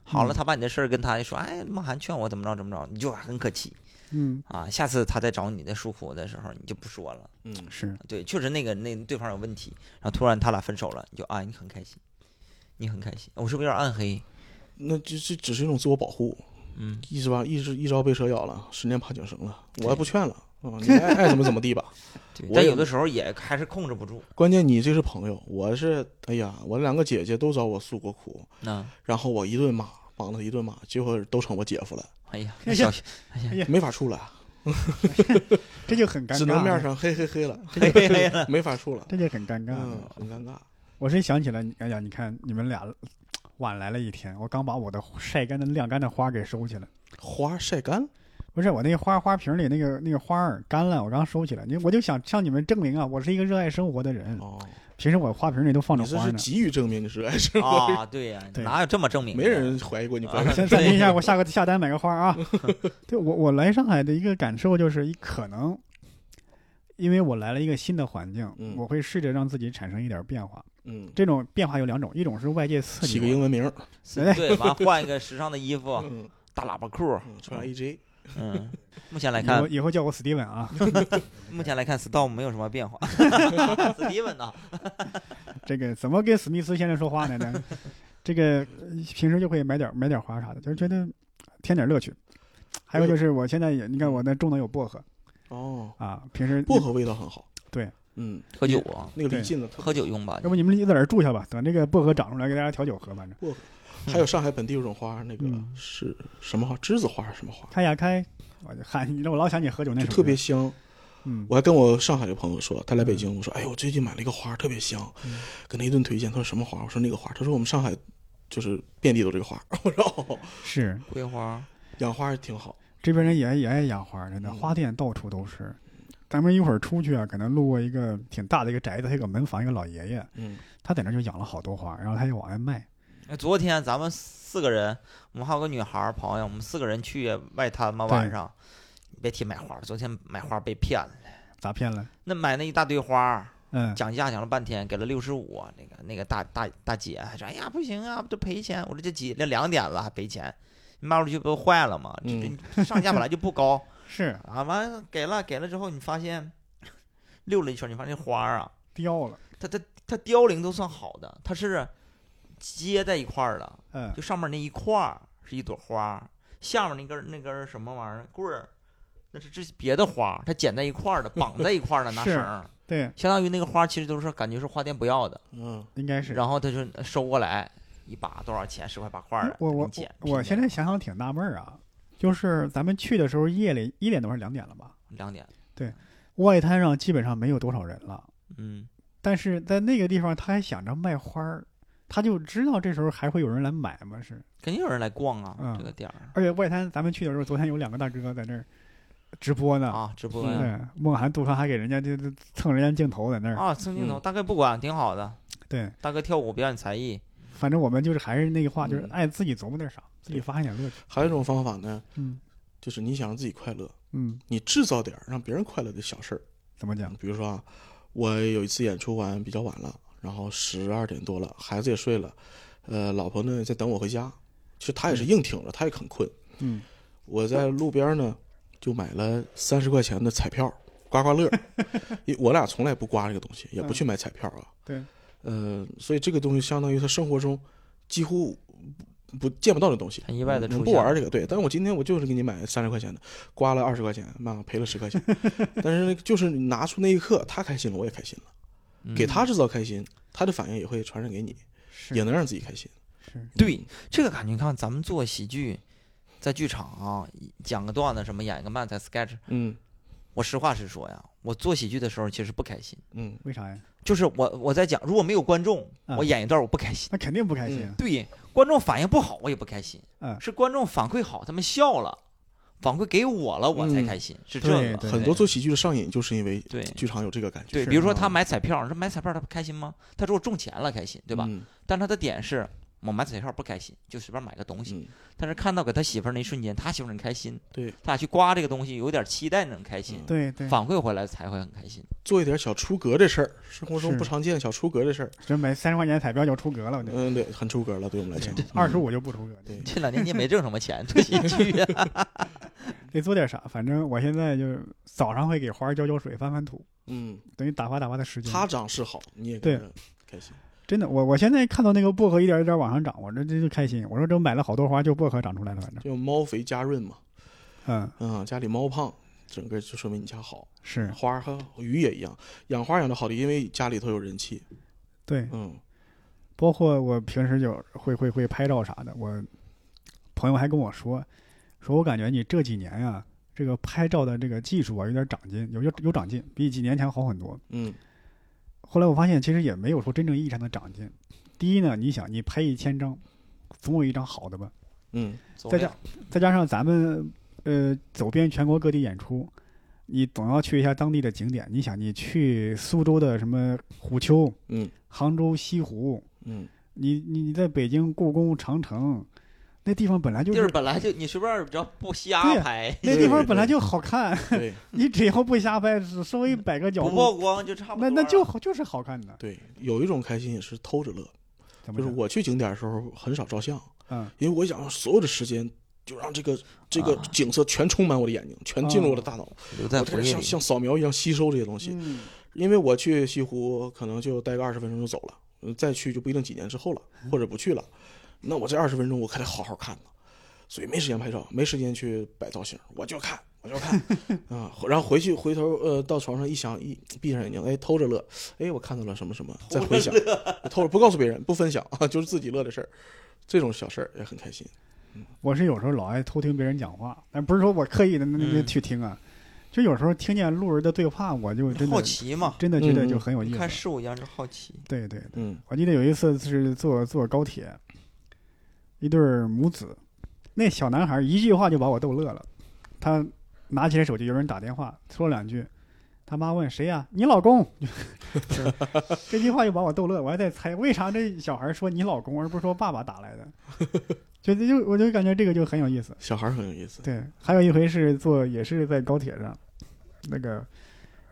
好了，嗯他把你的事儿跟他一说，哎，梦涵劝我怎么着怎么着，你就很可气嗯，啊。下次他再找你的诉苦的时候，你就不说了。嗯，是，对，确实那个那对方有问题，然后突然他俩分手了，你就啊，你很开心，你很开心。我是不是有点暗黑？那这这只是一种自我保护，嗯，意思吧，一只一朝被蛇咬了，十年怕井绳了。我也不劝了啊，你爱爱怎么怎么地吧。对，我有的时候也还是控制不住。关键你这是朋友，我是哎呀，我两个姐姐都找我诉过苦，那，然后我一顿骂，帮了一顿骂，结果都成我姐夫了，哎呀，哎呀小哎呀，没法处了，这就很尴尬，只能面上嘿嘿嘿了，嘿嘿嘿了。没法处了，这就很尴尬。嗯，很尴尬。我是想起来，哎呀，你看你们俩晚来了一天，我刚把我的晒干的晾干的花给收起来。花晒干，不是我那个花花瓶里那个那个花儿干了，我刚收起来。你我就想向你们证明啊，我是一个热爱生活的人。哦，平时我花瓶里都放着你这是花呢。急于证明你是爱生活，啊，对呀，对哪有这么证明？没人怀疑过你不爱啊先暂停一下，我下个下单买个花啊。对我我来上海的一个感受就是，一可能因为我来了一个新的环境，嗯我会试着让自己产生一点变化。嗯，这种变化有两种，一种是外界刺激起个，英文名儿，哎。对，完换一个时尚的衣服，嗯，大喇叭裤，嗯穿 AJ，嗯，目前来以后看，以后叫我史蒂文啊。目前来看，Storm 没有什么变化。史蒂文呢，这个怎么跟史密斯先生说话呢？这 这个呃平时就会买点买点花啥的，就是觉得添点乐趣。还有就是我现在也，你看我那种的有薄荷。哦，啊，平时薄荷味道很好。对，嗯，喝酒啊，那个对离劲的特别喝酒用吧要。不你们在这儿住下吧，等这个薄荷长出来给大家调酒喝，反正薄荷还有上海本地有种花，那个嗯是什么花？栀子花还是什么花？开呀开，我就喊你，我老想你喝酒那特别香。嗯我还跟我上海的朋友说，他来北京，我说：“哎呦，我最近买了一个花，特别香。嗯” 跟他一顿推荐，他说什么花？我说那个花。他说我们上海就是遍地都这个花。我说哦，是桂花，养花挺好。这边人也也爱养花，真的嗯花店到处都是。咱们一会儿出去啊，可能路过一个挺大的一个宅子，他有个门房，一个老爷爷，嗯，他在那就养了好多花，然后他就往外卖。哎昨天咱们四个人，我们还有个女孩朋友，我们四个人去外滩嘛，晚上，别提买花了，昨天买花被骗了。咋骗了？那买那一大堆花，嗯，讲价讲了半天，给了六十五，那个那个大大大姐还说，哎呀不行啊，这赔钱。我说这几这两点了还赔钱，卖出去不都坏了吗？这嗯这上架本来就不高是。啊，完了给了给了之后，你发现溜了一圈，你发现花儿啊，掉了，它它它凋零都算好的，它是接在一块儿的，嗯，就上面那一块儿是一朵花，下面那根儿那根儿什么玩意儿棍儿，那是这别的花，它剪在一块儿的，绑在一块儿的 拿绳儿，对，相当于那个花其实都是感觉是花店不要的，嗯，应该是。然后他就收过来一把多少钱，十块八块的，我我我现在想想挺纳闷儿啊，就是咱们去的时候夜里一点多还是两点了吧？两点，对外滩上基本上没有多少人了，嗯，但是在那个地方他还想着卖花儿，他就知道这时候还会有人来买嘛？是，肯定有人来逛啊，嗯这个店儿而且外滩咱们去的时候，昨天有两个大哥在那儿直播呢。啊，直播嗯呀对，梦涵、杜康还给人家就就蹭人家镜头在那儿。啊，蹭镜头，嗯大哥不管，挺好的，对，大哥跳舞表演才艺，反正我们就是还是那句话，就是嗯爱自己琢磨点啥，自己发现点乐趣。还有一种方法呢，嗯就是你想让自己快乐，嗯，你制造点让别人快乐的小事儿。怎么讲？比如说啊，我有一次演出完比较晚了，然后十二点多了，孩子也睡了，呃，老婆呢在等我回家。其实她也是硬挺着，她也很困。嗯，我在路边呢就买了三十块钱的彩票，刮刮乐。我俩从来不刮这个东西，也不去买彩票啊。对，呃，所以这个东西相当于他生活中几乎不不见不到的东西。很意外的嗯出，不玩这个，对。但是我今天我就是给你买三十块钱的，刮了二十块钱，妈赔了十块钱。但是就是你拿出那一刻，他开心了，我也开心了，嗯给他制造开心，他的反应也会传染给你，也能让自己开心。是，对这个感觉，你看咱们做喜剧，在剧场啊，讲个段子什么，演一个漫才 sketch，嗯我实话实说呀，我做喜剧的时候其实不开心，嗯为啥呀？就是我我在讲，如果没有观众，啊我演一段我不开心。那肯定不开心。对，观众反应不好，我也不开心。嗯是观众反馈好，他们笑了，反馈给我了，我才嗯开心。是这个，对对很多做喜剧的上瘾，就是因为对剧场有这个感觉。对，比如说他买彩票，说买彩票他不开心吗？他如果中钱了开心，对吧？嗯但他的点是我买彩票不开心，就随便买个东西。嗯，但是看到给他媳妇儿那一瞬间，他媳妇儿很开心，对，他俩去刮这个东西，有点期待那种开心，嗯对对，反馈回来才会很开心。做一点小出格的事儿，生活中不常见小出格的事儿，这买三十块钱彩票就出格了，嗯，对，很出格了，对我们来讲。二十五就不出格，对这两年你也没挣什么钱，对喜剧啊。得做点啥。反正我现在就是早上会给花儿浇浇水、翻翻土，嗯，等于打发打发的时间。它长势好，你也对开心。真的，我我现在看到那个薄荷一点一点往上涨，我这这就开心。我说这买了好多花，就薄荷长出来了，反正就猫肥家润嘛，嗯嗯，家里猫胖，整个就说明你家好。是花和鱼也一样，养花养的好的，因为家里头有人气。对，嗯包括我平时就会会会拍照啥的，我朋友还跟我说，说我感觉你这几年呀、这个拍照的这个技术啊有点长进，有有有长进，比几年前好很多。嗯后来我发现其实也没有说真正意义上的长进。第一呢，你想你拍一千张，总有一张好的吧？嗯再加再加上咱们呃走遍全国各地演出，你总要去一下当地的景点。你想，你去苏州的什么虎丘，嗯杭州西湖，嗯，你你你在北京故宫、长城，那地方本来就地儿是本来就你随便只要不瞎呀拍，那地方本来就好看，对你只要不瞎拍，稍微摆个角不度，曝光就差不多。那那就好就是好看的。对，有一种开心也是偷着乐，就是？我去景点的时候很少照相，嗯，因为我想所有的时间就让这个这个啊景色全充满我的眼睛，全进入我的大脑，我。像像扫描一样吸收这些东西。嗯因为我去西湖可能就待个二十分钟就走了，呃再去就不一定几年之后了，或者不去了。那我这二十分钟我可得好好看呢，所以没时间拍照，没时间去摆造型，我就看，我就看 啊。然后回去回头呃到床上一想一闭上眼睛，哎偷着乐，哎我看到了什么什么，再回想，偷着不告诉别人，不分享啊，就是自己乐的事儿，这种小事儿也很开心。我是有时候老爱偷听别人讲话，但不是说我刻意的那那嗯去听啊，就有时候听见路人的对话，我就真的好奇嘛，真的觉得就很有意思看。事物一样就好奇。对对对，嗯我记得有一次是坐坐高铁，一对母子，那小男孩一句话就把我逗乐了。他拿起来手机，有人打电话，说了两句。他妈问谁呀、你老公。这句话就把我逗乐，我还在猜为啥这小孩说你老公，而不是说爸爸打来的。就就我就感觉这个就很有意思。小孩很有意思。对，还有一回是坐也是在高铁上，那个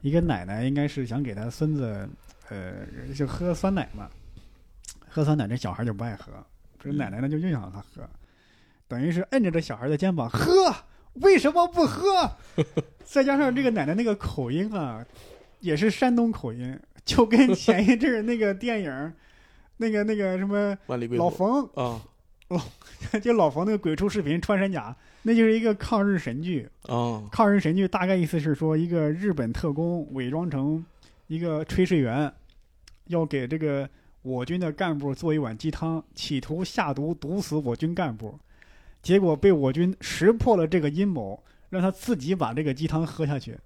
一个奶奶应该是想给她孙子，呃，就喝酸奶嘛，喝酸奶这小孩就不爱喝，这奶奶呢就硬想让他喝，等于是摁着这小孩的肩膀喝，为什么不喝？再加上这个奶奶那个口音啊，也是山东口音，就跟前一阵儿那个电影儿，那个那个什么老冯，啊老 就老冯那个鬼畜视频穿山甲，那就是一个抗日神剧。啊抗日神剧大概意思是说，一个日本特工伪装成一个炊事员，要给这个我军的干部做一碗鸡汤，企图下毒毒死我军干部，结果被我军识破了这个阴谋，让他自己把这个鸡汤喝下去。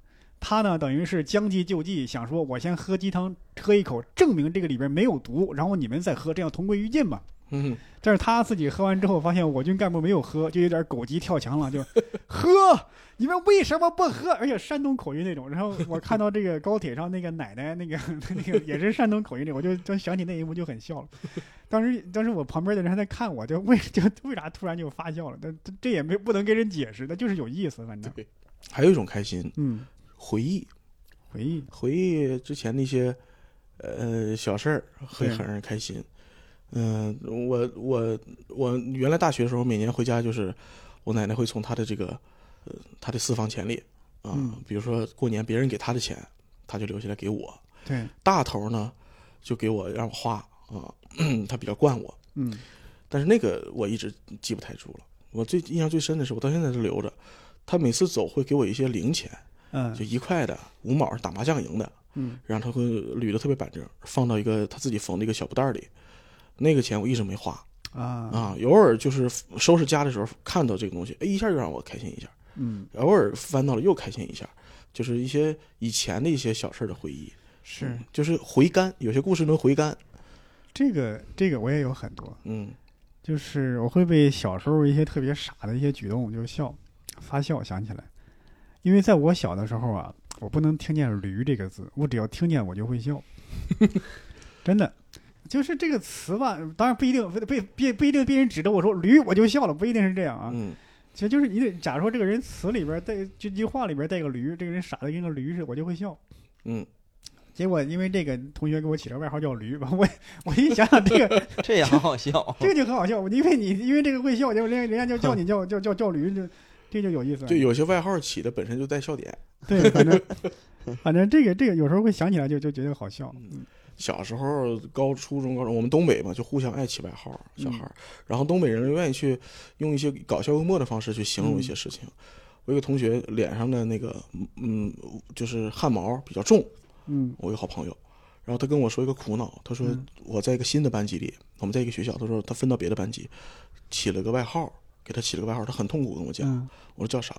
他呢，等于是将计就计，想说我先喝鸡汤，喝一口，证明这个里边没有毒，然后你们再喝，这样同归于尽嘛。嗯但是他自己喝完之后，发现我军干部没有喝，就有点狗急跳墙了，就 喝，你们为什么不喝？而且山东口音那种。然后我看到这个高铁上那个奶奶，那个那个也是山东口音的，我就就想起那一幕就很笑了。当时当时我旁边的人还在看我，就为就为啥突然就发笑了？但这这也没不能跟人解释，那就是有意思，反正对，还有一种开心，嗯，回忆回忆，回忆之前那些呃小事儿，会很让人开心。嗯、我我我原来大学的时候，每年回家就是我奶奶会从她的这个呃她的私房钱里啊，嗯比如说过年别人给她的钱，她就留下来给我。对，大头呢就给我让我花啊，她比较惯我，嗯但是那个我一直记不太住了。我最印象最深的是，我到现在都留着。他每次走会给我一些零钱，嗯。就一块的、五毛打麻将赢的，嗯。然后他会捋的特别板正，放到一个他自己缝的一个小布袋里。那个钱我一直没花啊。啊，偶尔就是收拾家的时候看到这个东西，哎，一下就让我开心一下，嗯。偶尔翻到了又开心一下，就是一些以前的一些小事儿的回忆，是。嗯就是回甘，有些故事能回甘，这个这个我也有很多，嗯。就是我会被小时候一些特别傻的一些举动就笑，发笑想起来，因为在我小的时候啊，我不能听见“驴”这个字，我只要听见我就会笑，真的，就是这个词吧，当然不一定被被被不一定别人指着我说“驴”我就笑了，不一定是这样啊，嗯其实就是你得假如说这个人词里边带这句话里边带个驴，这个人傻的跟个驴似的，我就会笑。嗯，结果因为这个同学给我起了外号叫驴吧，我我一想想这个 这也很好笑。这个就很好笑，因为你因为这个会笑，结果人家人家就叫你叫叫叫叫驴，就这就有意思了。就有些外号起的本身就带笑点。对，反正反正这个这个有时候会想起来就就觉得好笑。嗯小时候高初中高中，我们东北嘛，就互相爱起外号，小孩儿。然后东北人愿意去用一些搞笑幽默的方式去形容一些事情。我有个同学脸上的那个嗯，就是汗毛比较重，嗯我有个好朋友，然后他跟我说一个苦恼，他说嗯我在一个新的班级里，我们在一个学校，他说他分到别的班级，起了个外号，给他起了个外号，他很痛苦跟我讲，嗯。我说叫啥？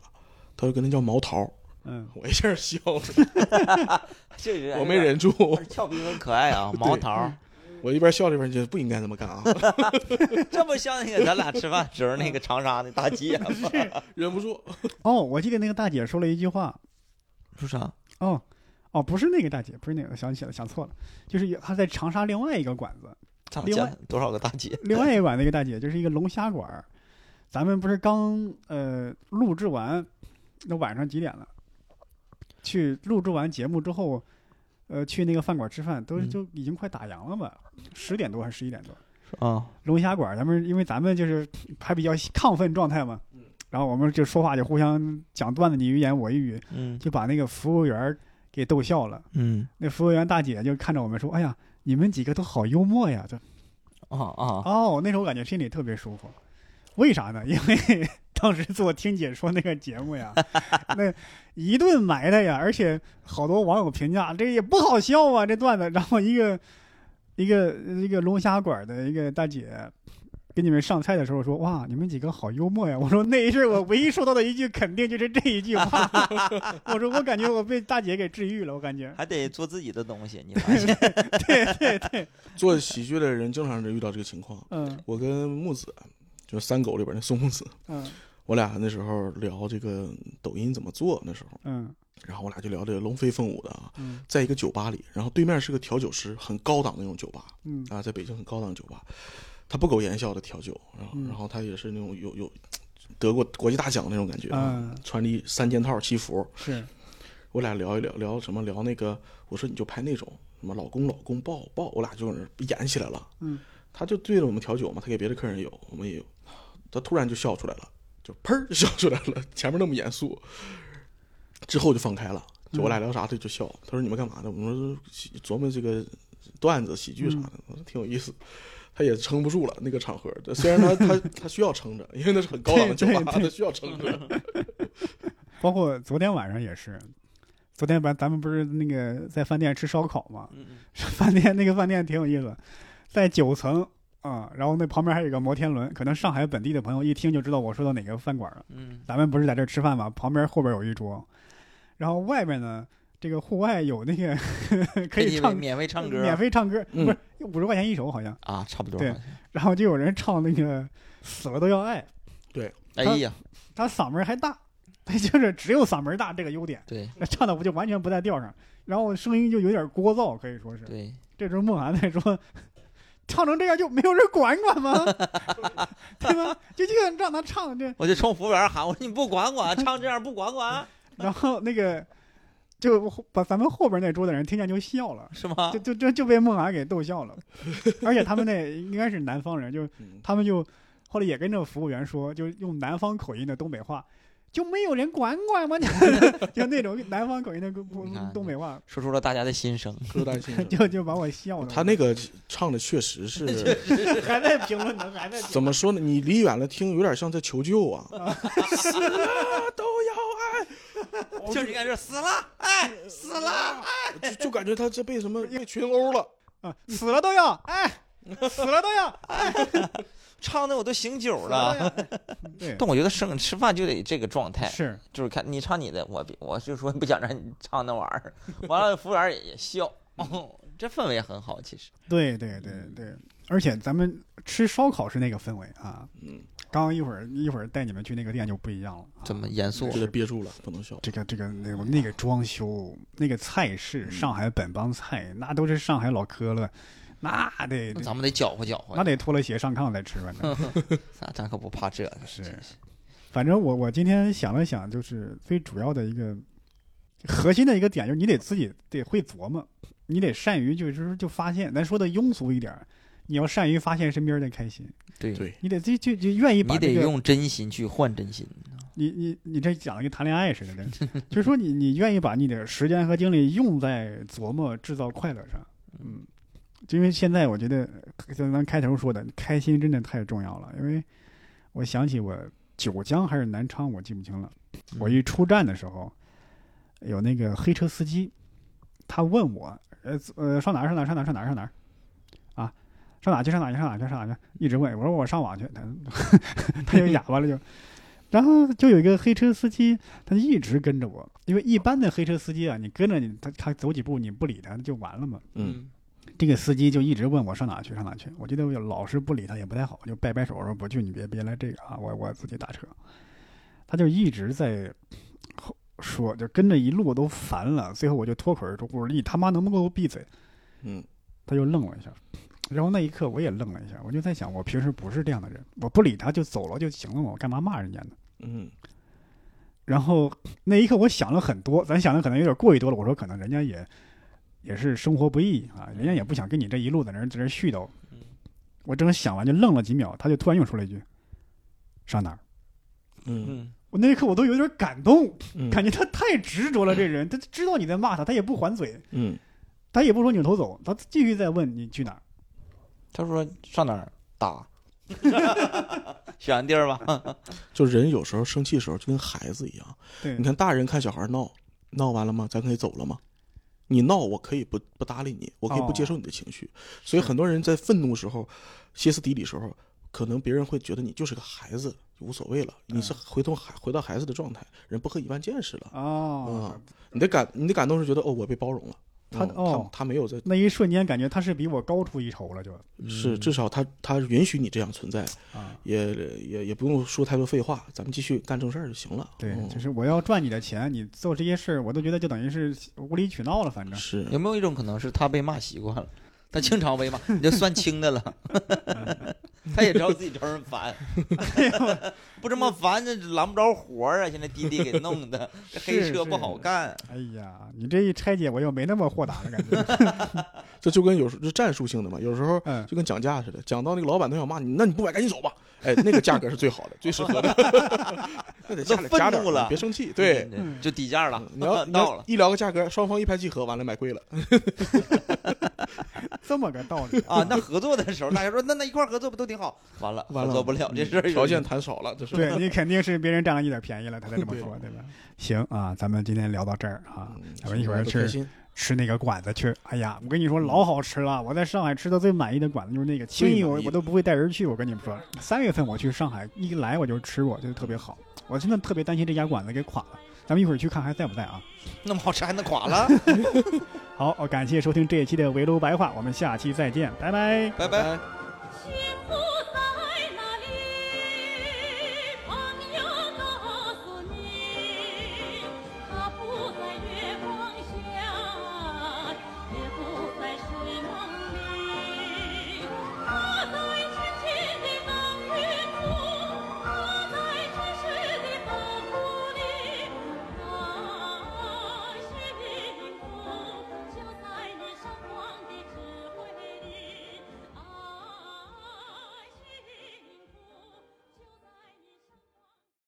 他就跟他叫毛桃，嗯，我一下笑了，我没忍住，俏皮很可爱啊，毛桃儿，我一边笑一边觉得不应该这么干啊，这不像那个咱俩吃饭时候那个长沙的大姐吗？忍不住。哦，我记得那个大姐说了一句话，说啥？哦哦，不是那个大姐，不是那个，想起来想错了，就是有她在长沙另外一个馆子，咋另外多少个大姐？另外一个馆子一个大姐就是一个龙虾馆儿，咱们不是刚呃录制完，那晚上几点了？去录制完节目之后，呃，去那个饭馆吃饭，都嗯就已经快打烊了吧？十点多还是十一点多？啊，龙虾馆，咱们因为咱们就是还比较亢奋状态嘛，然后我们就说话就互相讲段子，你一言我一语，嗯就把那个服务员给逗笑了。嗯那服务员大姐就看着我们说：“哎呀，你们几个都好幽默呀！”这，哦哦，哦，那时候我感觉心里特别舒服，为啥呢？因为 当时做听解说那个节目呀，那一顿埋汰呀，而且好多网友评价这也不好笑啊，这段子。然后一个一个一个龙虾馆的一个大姐。给你们上菜的时候说哇，你们几个好幽默呀！我说那一阵我唯一收到的一句肯定就是这一句话。我说我感觉我被大姐给治愈了，我感觉。还得做自己的东西，你发现？对对对，做喜剧的人经常是遇到这个情况。嗯我跟木子，就是三狗里边那宋公子，嗯。我俩那时候聊这个抖音怎么做，那时候，嗯。然后我俩就聊这个龙飞凤舞的啊，嗯。在一个酒吧里，然后对面是个调酒师，很高档的那种酒吧嗯。啊，在北京很高档的酒吧，他不苟言笑的调酒，然后嗯。然后他也是那种有有得过国际大奖那种感觉啊，嗯，穿着一三件套西服，是我俩聊一聊，聊什么聊那个，我说你就拍那种什么老公老公抱抱，我俩就演起来了。嗯，他就对着我们调酒嘛，他给别的客人有，我们也有。他突然就笑出来了，就砰儿就笑出来了，前面那么严肃，之后就放开了，就我俩聊啥他就笑。他说你们干嘛呢？我们说琢磨这个段子、喜剧啥的，我说挺有意思。他也撑不住了那个场合，虽然他他他需要撑着，因为那是很高档的酒吧，他需要撑着。包括昨天晚上也是，昨天咱咱们不是那个在饭店吃烧烤嘛？嗯 饭店那个饭店挺有意思，在九层啊、然后那旁边还有一个摩天轮，可能上海本地的朋友一听就知道我说到哪个饭馆了。嗯咱们不是在这吃饭吗？旁边后边有一桌，然后外边呢，这个户外有那个 可以唱免费唱歌，免费唱歌，嗯不是五十块钱一首好像，啊，差不多对。然后就有人唱那个死了都要爱，对哎呀，他嗓门还大，他 就是只有嗓门大这个优点，对那唱的不就完全不在调上，然后声音就有点聒噪，可以说是。对，这时候梦涵在说。唱成这样就没有人管管吗？对吧？就就让他唱这，我就冲服务员喊我说你不管管，唱这样不管管然后那个就把咱们后边那桌的人听见就笑了，是吗就？就就就被孟涵给逗笑了。而且他们那应该是南方人，就嗯他们就后来也跟这个服务员说，就用南方口音的东北话，就没有人管管吗？就那种南方口音的东北话，说出了大家的心声。说出大家心声 就就把我笑了。他那个唱的确实是 还在评论呢，还在怎么说呢？你离远了听，有点像在求救啊！死了都要爱，就是你看这死了，哎，死了，哎就感觉他这被什么被群殴了。啊，死了都要哎，死了都要唱的我都醒酒了。但我觉得生吃饭就得这个状态，是。就是看你唱你的，我我就说不想让你唱那玩意儿，完了服务员也也笑，哦，这氛围很好，其实。对对对对，而且咱们吃烧烤是那个氛围啊。嗯，刚刚一会儿一会儿带你们去那个店就不一样了啊。这么严肃就得憋住了，不能笑。这个这个那个那个装修，那个菜式，嗯。上海本帮菜，那都是上海老磕了，那得那咱们得搅和搅和那，得脱了鞋上炕再吃饭呢。那咱可不怕这个。是反正我我今天想了想，就是最主要的一个核心的一个点，就是你得自己得会琢磨，你得善于就是就发现，咱说的庸俗一点，你要善于发现身边人的开心，对，对，你得就就就愿意把这个你得用真心去换真心。你你你这讲的跟谈恋爱似的，这就是说你你愿意把你的时间和精力用在琢磨制造快乐上，嗯，因为现在我觉得像咱开头说的，开心真的太重要了。因为我想起我九江还是南昌，我记不清了。我一出站的时候，有那个黑车司机，他问我，呃呃，上哪儿上哪儿上哪儿上哪儿上哪儿啊？上哪去上哪去上哪去上哪去？一直问我说我上网去，他 他就哑巴了就。然后就有一个黑车司机，他就一直跟着我，因为一般的黑车司机啊，你跟着你，他他走几步你不理他就完了嘛。嗯，这个司机就一直问我上哪去上哪去，我觉得我老是不理他也不太好，就摆摆手说不去，你别别来这个啊，我我自己打车。他就一直在后说，就跟着一路都烦了，最后我就脱口而出，我说你他妈能不能给我闭嘴？嗯，他就愣了一下，然后那一刻我也愣了一下，我就在想，我平时不是这样的人，我不理他就走了就行了嘛，我干嘛骂人家呢？嗯，然后那一刻我想了很多，咱想的可能有点过于多了。我说可能人家也也是生活不易啊，人家也不想跟你这一路在那儿在那儿絮叨。我正想完就愣了几秒，他就突然又说了一句：“上哪儿嗯，嗯，？”我那一刻我都有点感动，嗯，感觉他太执着了。这人他知道你在骂他，他也不还嘴，嗯，他也不说扭头走，他继续在问你去哪儿。他说上哪儿打，选地儿吧。就人有时候生气的时候就跟孩子一样，对你，看大人看小孩闹，闹完了吗？咱可以走了吗？你闹，我可以不不搭理你，我可以不接受你的情绪。所以很多人在愤怒时候、歇斯底里时候，可能别人会觉得你就是个孩子，无所谓了。你是回头孩回到孩子的状态，人不和一般见识了。哦，你的感你的感动是觉得哦，我被包容了。嗯他哦他他没有在，那一瞬间感觉他是比我高出一筹了，就是至少他他允许你这样存在，啊。也也也不用说太多废话，咱们继续干正事儿就行了。对，嗯就是我要赚你的钱，你做这些事儿，我都觉得就等于是无理取闹了。反正，是有没有一种可能是他被骂习惯了，他经常被骂，你就算轻的了。他也知道自己招人烦，不这么烦，这拦不着活儿啊！现在滴滴给弄的，这黑车不好干。哎呀，你这一拆解，我又没那么豁达了，感觉。这就跟有时候就战术性的嘛，有时候嗯，就跟讲价似的，讲到那个老板都想骂你，那你不买赶紧走吧。哎，那个价格是最好的，最适合的，那得加点加点了别生气。对，嗯就底价了嗯，你要到了一聊个价格，双方一拍即合，完了买贵了。这么个道理啊。那合作的时候，大家说那那一块儿合作不都挺好？完了，完了合作不了这事条件谈少了，这是。对你肯定是别人占了一点便宜了，他才这么说，对吧？行啊，咱们今天聊到这儿啊，嗯咱们一会儿去吃那个馆子去。哎呀，我跟你说老好吃了，我在上海吃的最满意的馆子就是那个，轻易我我都不会带人去。我跟你们说，三月份我去上海一来我就吃过，就特别好。我真的特别担心这家馆子给垮了。咱们一会儿去看还在不在啊？那么好吃还能垮了？好，感谢收听这一期的围炉白话，我们下期再见，拜拜。拜拜。拜雪